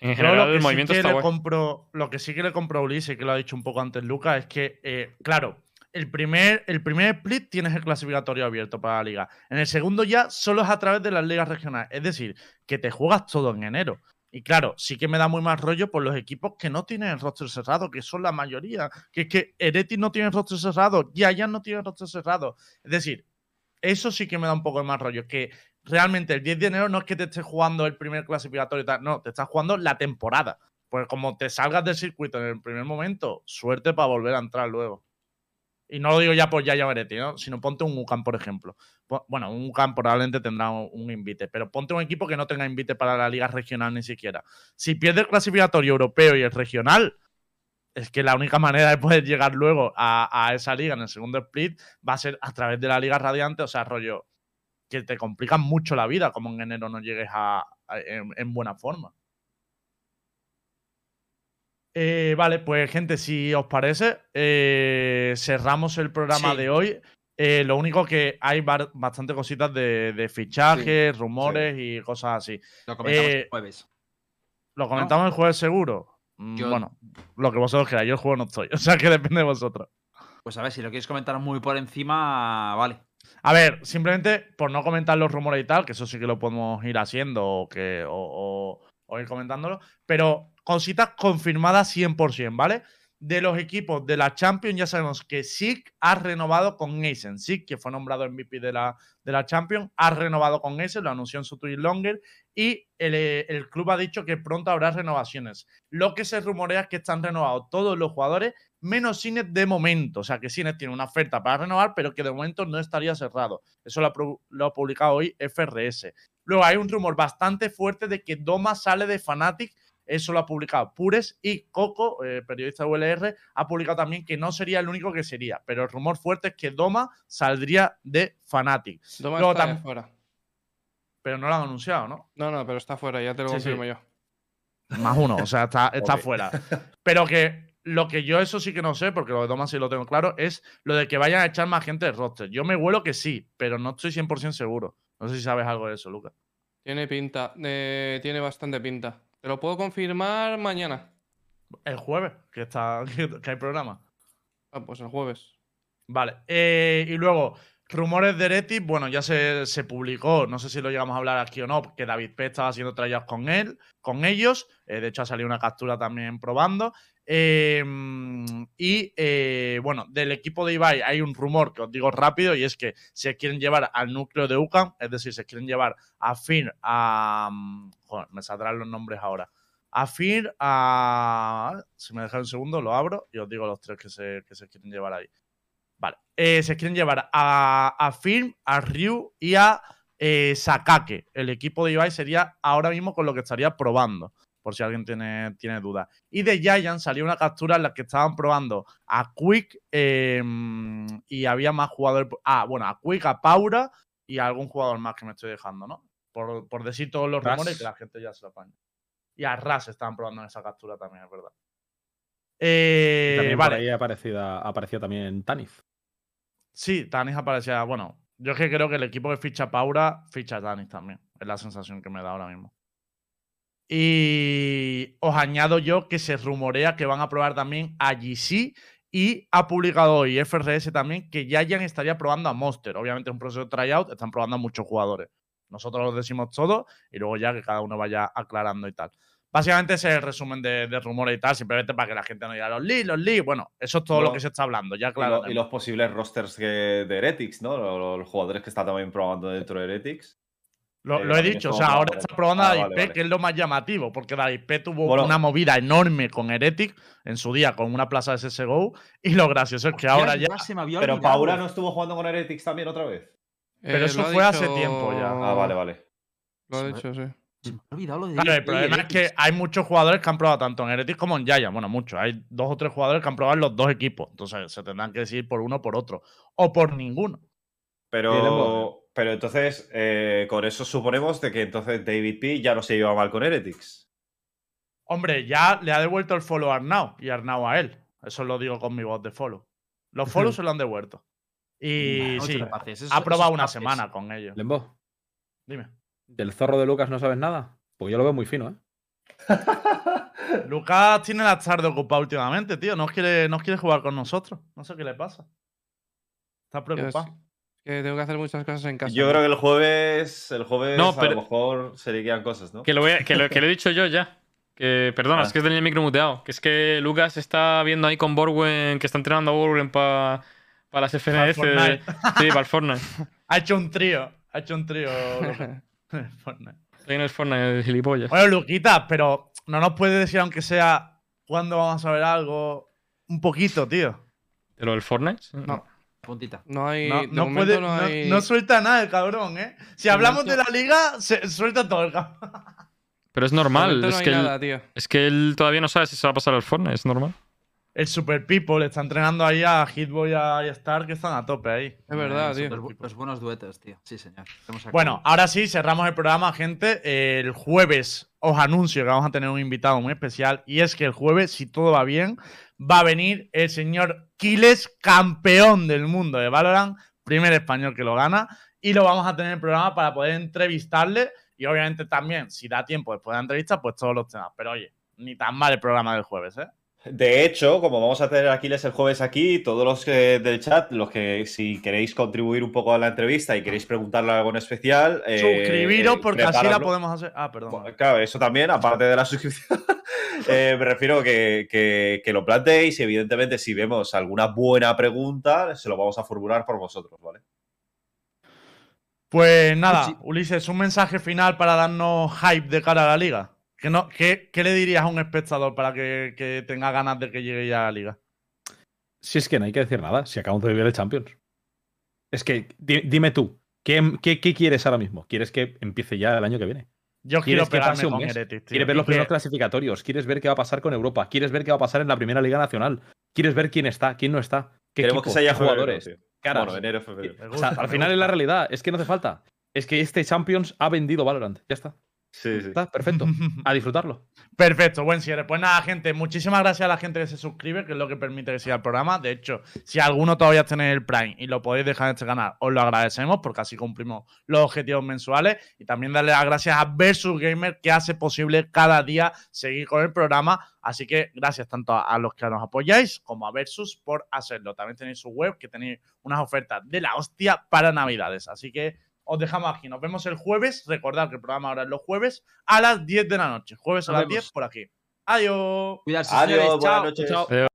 en general lo que el sí movimiento que está le compro, lo que sí que le compro a Ulises, que lo ha dicho un poco antes Lucas, es que, eh, claro, el primer, el primer split tienes el clasificatorio abierto para la liga. En el segundo ya solo es a través de las ligas regionales. Es decir, que te juegas todo en enero. Y claro, sí que me da muy más rollo por los equipos que no tienen el roster cerrado, que son la mayoría. Que es que Hereti no tiene roster cerrado, Giant no tiene roster cerrado. Es decir, eso sí que me da un poco de más rollo. Que realmente el 10 de enero no es que te estés jugando el primer clasificatorio y tal, no, te estás jugando la temporada. Pues como te salgas del circuito en el primer momento, suerte para volver a entrar luego. Y no lo digo ya por Yaya Beretti, ¿no? Sino ponte un UCAM, por ejemplo. Bueno, un UCAM probablemente tendrá un, un invite, pero ponte un equipo que no tenga invite para la liga regional ni siquiera. Si pierde el clasificatorio europeo y el regional, es que la única manera de poder llegar luego a, a esa liga en el segundo split va a ser a través de la liga radiante, o sea, rollo, que te complican mucho la vida, como en enero no llegues a, a- en, en buena forma. Eh, vale, pues gente, si os parece, eh, cerramos el programa Sí. de hoy. Eh, lo único que hay bastante cositas de, de fichajes, rumores y cosas así. Lo comentamos el jueves. ¿Lo comentamos el jueves seguro? Mm, Yo- Bueno, lo que vosotros queráis. Yo el juego no estoy. O sea que depende de vosotros. Pues a ver, si lo quieres comentar muy por encima, vale. A ver, simplemente por no comentar los rumores y tal, que eso sí que lo podemos ir haciendo o, ir comentándolo, pero cositas confirmadas 100%, ¿vale? De los equipos de la Champions ya sabemos que SIG ha renovado con Aizen. SIG, que fue nombrado MVP de la, de la Champions, ha renovado con Aizen, lo anunció en su Twitch Longer y el, el club ha dicho que pronto habrá renovaciones. Lo que se rumorea es que están renovados todos los jugadores menos Sinet de momento. O sea, que Sinet tiene una oferta para renovar, pero que de momento no estaría cerrado. Eso lo ha, pro- lo ha publicado hoy FRS. Luego hay un rumor bastante fuerte de que Doma sale de Fnatic. Eso lo ha publicado Pures y Coco, eh, periodista de ULR, ha publicado también que no sería el único que sería. Pero el rumor fuerte es que Doma saldría de Fnatic. Doma Luego está fuera. Pero no lo han anunciado, ¿no? No, no, pero está fuera, ya te lo Sí, sí. confirmo yo. Más uno, o sea, está, está fuera. Pero que lo que yo eso sí que no sé, porque lo de Doma sí lo tengo claro, es lo de que vayan a echar más gente de roster. Yo me huelo que sí, pero no estoy 100% seguro. No sé si sabes algo de eso, Lucas. Tiene pinta, eh, tiene bastante pinta. Te lo puedo confirmar mañana. El jueves, que, está, que, que hay programa. Ah, pues el jueves. Vale. eh, y luego, rumores de Heretic, bueno, ya se, se publicó, no sé si lo llegamos a hablar aquí o no, que David P estaba haciendo trayouts con él, con ellos. eh, de hecho, ha salido una captura también probando. Eh, y eh, bueno, del equipo de Ibai hay un rumor que os digo rápido y es que se quieren llevar al núcleo de UCAM, es decir, se quieren llevar a Finn, a. mm, Joder, me saldrán los nombres ahora. A Finn, a. Si me dejáis un segundo, lo abro y os digo los tres que se, que se quieren llevar ahí. Vale. Eh, se quieren llevar a, a Film, a Ryu y a eh, Sakake. El equipo de Ibai sería ahora mismo con lo que estaría probando, por si alguien tiene, tiene dudas. Y de Giant salió una captura en la que estaban probando a Quick eh, y había más jugadores. Ah, bueno, a Quick, a Paura y a algún jugador más que me estoy dejando, ¿no? Por, por decir todos los Ras. rumores que la gente ya se lo apaña. Y a Ras estaban probando en esa captura también, es verdad. Eh, también vale. por ahí aparecida, apareció también Tanif. Sí, Tanis aparecía. Bueno, yo es que creo que el equipo que ficha Paura ficha Tanis también. Es la sensación que me da ahora mismo. Y os añado yo que se rumorea que van a probar también a GC y ha publicado hoy FRS también que Giant estaría probando a Monster. Obviamente es un proceso de tryout, están probando a muchos jugadores. Nosotros los decimos todo y luego ya que cada uno vaya aclarando y tal. Básicamente ese es el resumen de, de rumores y tal, simplemente para que la gente no diga los leaks, los leaks. Bueno, eso es todo lo que se está hablando, ya Y, claro. lo- y los posibles rosters que- de Heretics, ¿no? Los, los jugadores que están también probando dentro de Heretics. Lo, Eh, lo he también dicho, o sea, ahora está probando Ah, a vale, vale. que es lo más llamativo, porque David P tuvo Bueno. una movida enorme con Heretic en su día con una plaza de CSGO, y lo gracioso es que ahora ya. se me había Pero. Paura no estuvo jugando con Heretics también otra vez. Pero Eh, eso fue hace tiempo ya. Ah, vale, vale. Lo ha dicho, sí. Se me ha olvidado lo de Claro, el problema es que Heretics. hay muchos jugadores que han probado tanto en Heretic como en Giant. Bueno, muchos. Hay dos o tres jugadores que han probado en los dos equipos. Entonces se tendrán que decidir por uno o por otro. O por ninguno. Pero, pero entonces, eh, con eso suponemos de que entonces David P ya no se lleva mal con Heretics. Hombre, ya le ha devuelto el follow a Arnau y Arnau a él. Eso lo digo con mi voz de follow. Los follows se lo han devuelto. Y no sí, ha probado una semana con ellos. Lembo, Dime. ¿Del zorro de Lucas no sabes nada? Porque yo lo veo muy fino, ¿eh? Lucas tiene la tarde ocupada últimamente, tío. No quiere, no quiere jugar con nosotros. No sé qué le pasa. Está preocupado. Que tengo que hacer muchas cosas en casa. Yo ¿no? creo que el jueves, el jueves No, a lo mejor se le quedan cosas, ¿no? Que lo, voy a- que lo, que lo he dicho yo ya. Que, perdona, Ah. es que tenía el micro muteado. Que es que Lucas está viendo ahí con Borwen, que está entrenando a Borwen para las FNF. Fortnite. sí, para el Fortnite. Ha hecho un trío. Ha hecho un trío. Lucas. Fortnite. Estoy en el Fortnite, el gilipollas. bueno, Luquita, pero no nos puede decir, aunque sea, cuándo vamos a ver algo. Un poquito, tío. ¿De lo del Fortnite? No. Puntita. No hay. No, de puede, no no- hay. no suelta nada el cabrón, ¿eh? Si De hablamos de la liga, se suelta todo el cabrón. Pero es de normal. Es que, él, nada, tío. es que él todavía no sabe si se va a pasar al Fortnite. Es normal. El Super People está entrenando ahí a Hitboy y a Star, que están a tope ahí. Es verdad, tío. Los, los buenos duetos, tío. Sí, señor. Bueno, ahora sí, cerramos el programa, gente. El jueves os anuncio que vamos a tener un invitado muy especial. Y es que el jueves, si todo va bien, va a venir el señor Kiles, campeón del mundo de Valorant, primer español que lo gana. Y lo vamos a tener en el programa para poder entrevistarle. Y obviamente también, si da tiempo después de la entrevista, pues todos los temas. Pero oye, ni tan mal el programa del jueves, ¿eh? De hecho, como vamos a tener Aquiles el jueves aquí, todos los que del chat, los que si queréis contribuir un poco a la entrevista y queréis preguntarle algo en especial, eh, Suscribiros eh, porque así la podemos hacer. Ah, perdón. Claro, eso también, aparte de la suscripción. eh, me refiero que, que, que lo planteéis y evidentemente si vemos alguna buena pregunta, se lo vamos a formular por vosotros, ¿vale? Pues nada. Ulises, un mensaje final para darnos hype de cara a la liga. ¿Qué, no, qué, qué le dirías a un espectador para que, que tenga ganas de que llegue ya a la liga? Si es que no hay que decir nada, si acabamos de vivir el Champions. Es que, di- dime tú, ¿qué, qué, qué quieres ahora mismo? ¿Quieres que empiece ya el año que viene? Yo ¿Quieres quiero que pase un con mes? ¿Quieres ver los que- primeros clasificatorios? ¿Quieres ver qué va a pasar con Europa? ¿Quieres ver qué va a pasar en la primera Liga Nacional? ¿Quieres ver quién está, quién no está? ¿Qué Queremos que se haya jugadores? Febrero, caras? Bueno, enero, febrero. O sea, al final es la realidad, es que no hace falta. Es que este Champions ha vendido Valorant. Ya está. Sí, sí. Está perfecto. A disfrutarlo. Perfecto, buen cierre. Pues nada, gente, muchísimas gracias a la gente que se suscribe, que es lo que permite que siga el programa. De hecho, si alguno todavía tiene el Prime y lo podéis dejar en este canal, os lo agradecemos porque así cumplimos los objetivos mensuales. Y también darle las gracias a Versus Gamer que hace posible cada día seguir con el programa. Así que gracias tanto a, a los que nos apoyáis como a Versus por hacerlo. También tenéis su web que tenéis unas ofertas de la hostia para Navidades. Así que os dejamos aquí. Nos vemos el jueves. Recordad que el programa ahora es los jueves a las 10 de la noche. Jueves a Nos las vemos. 10 por aquí. Adiós. Cuidarse, Adiós, señores. buenas Chao. noches. Chao.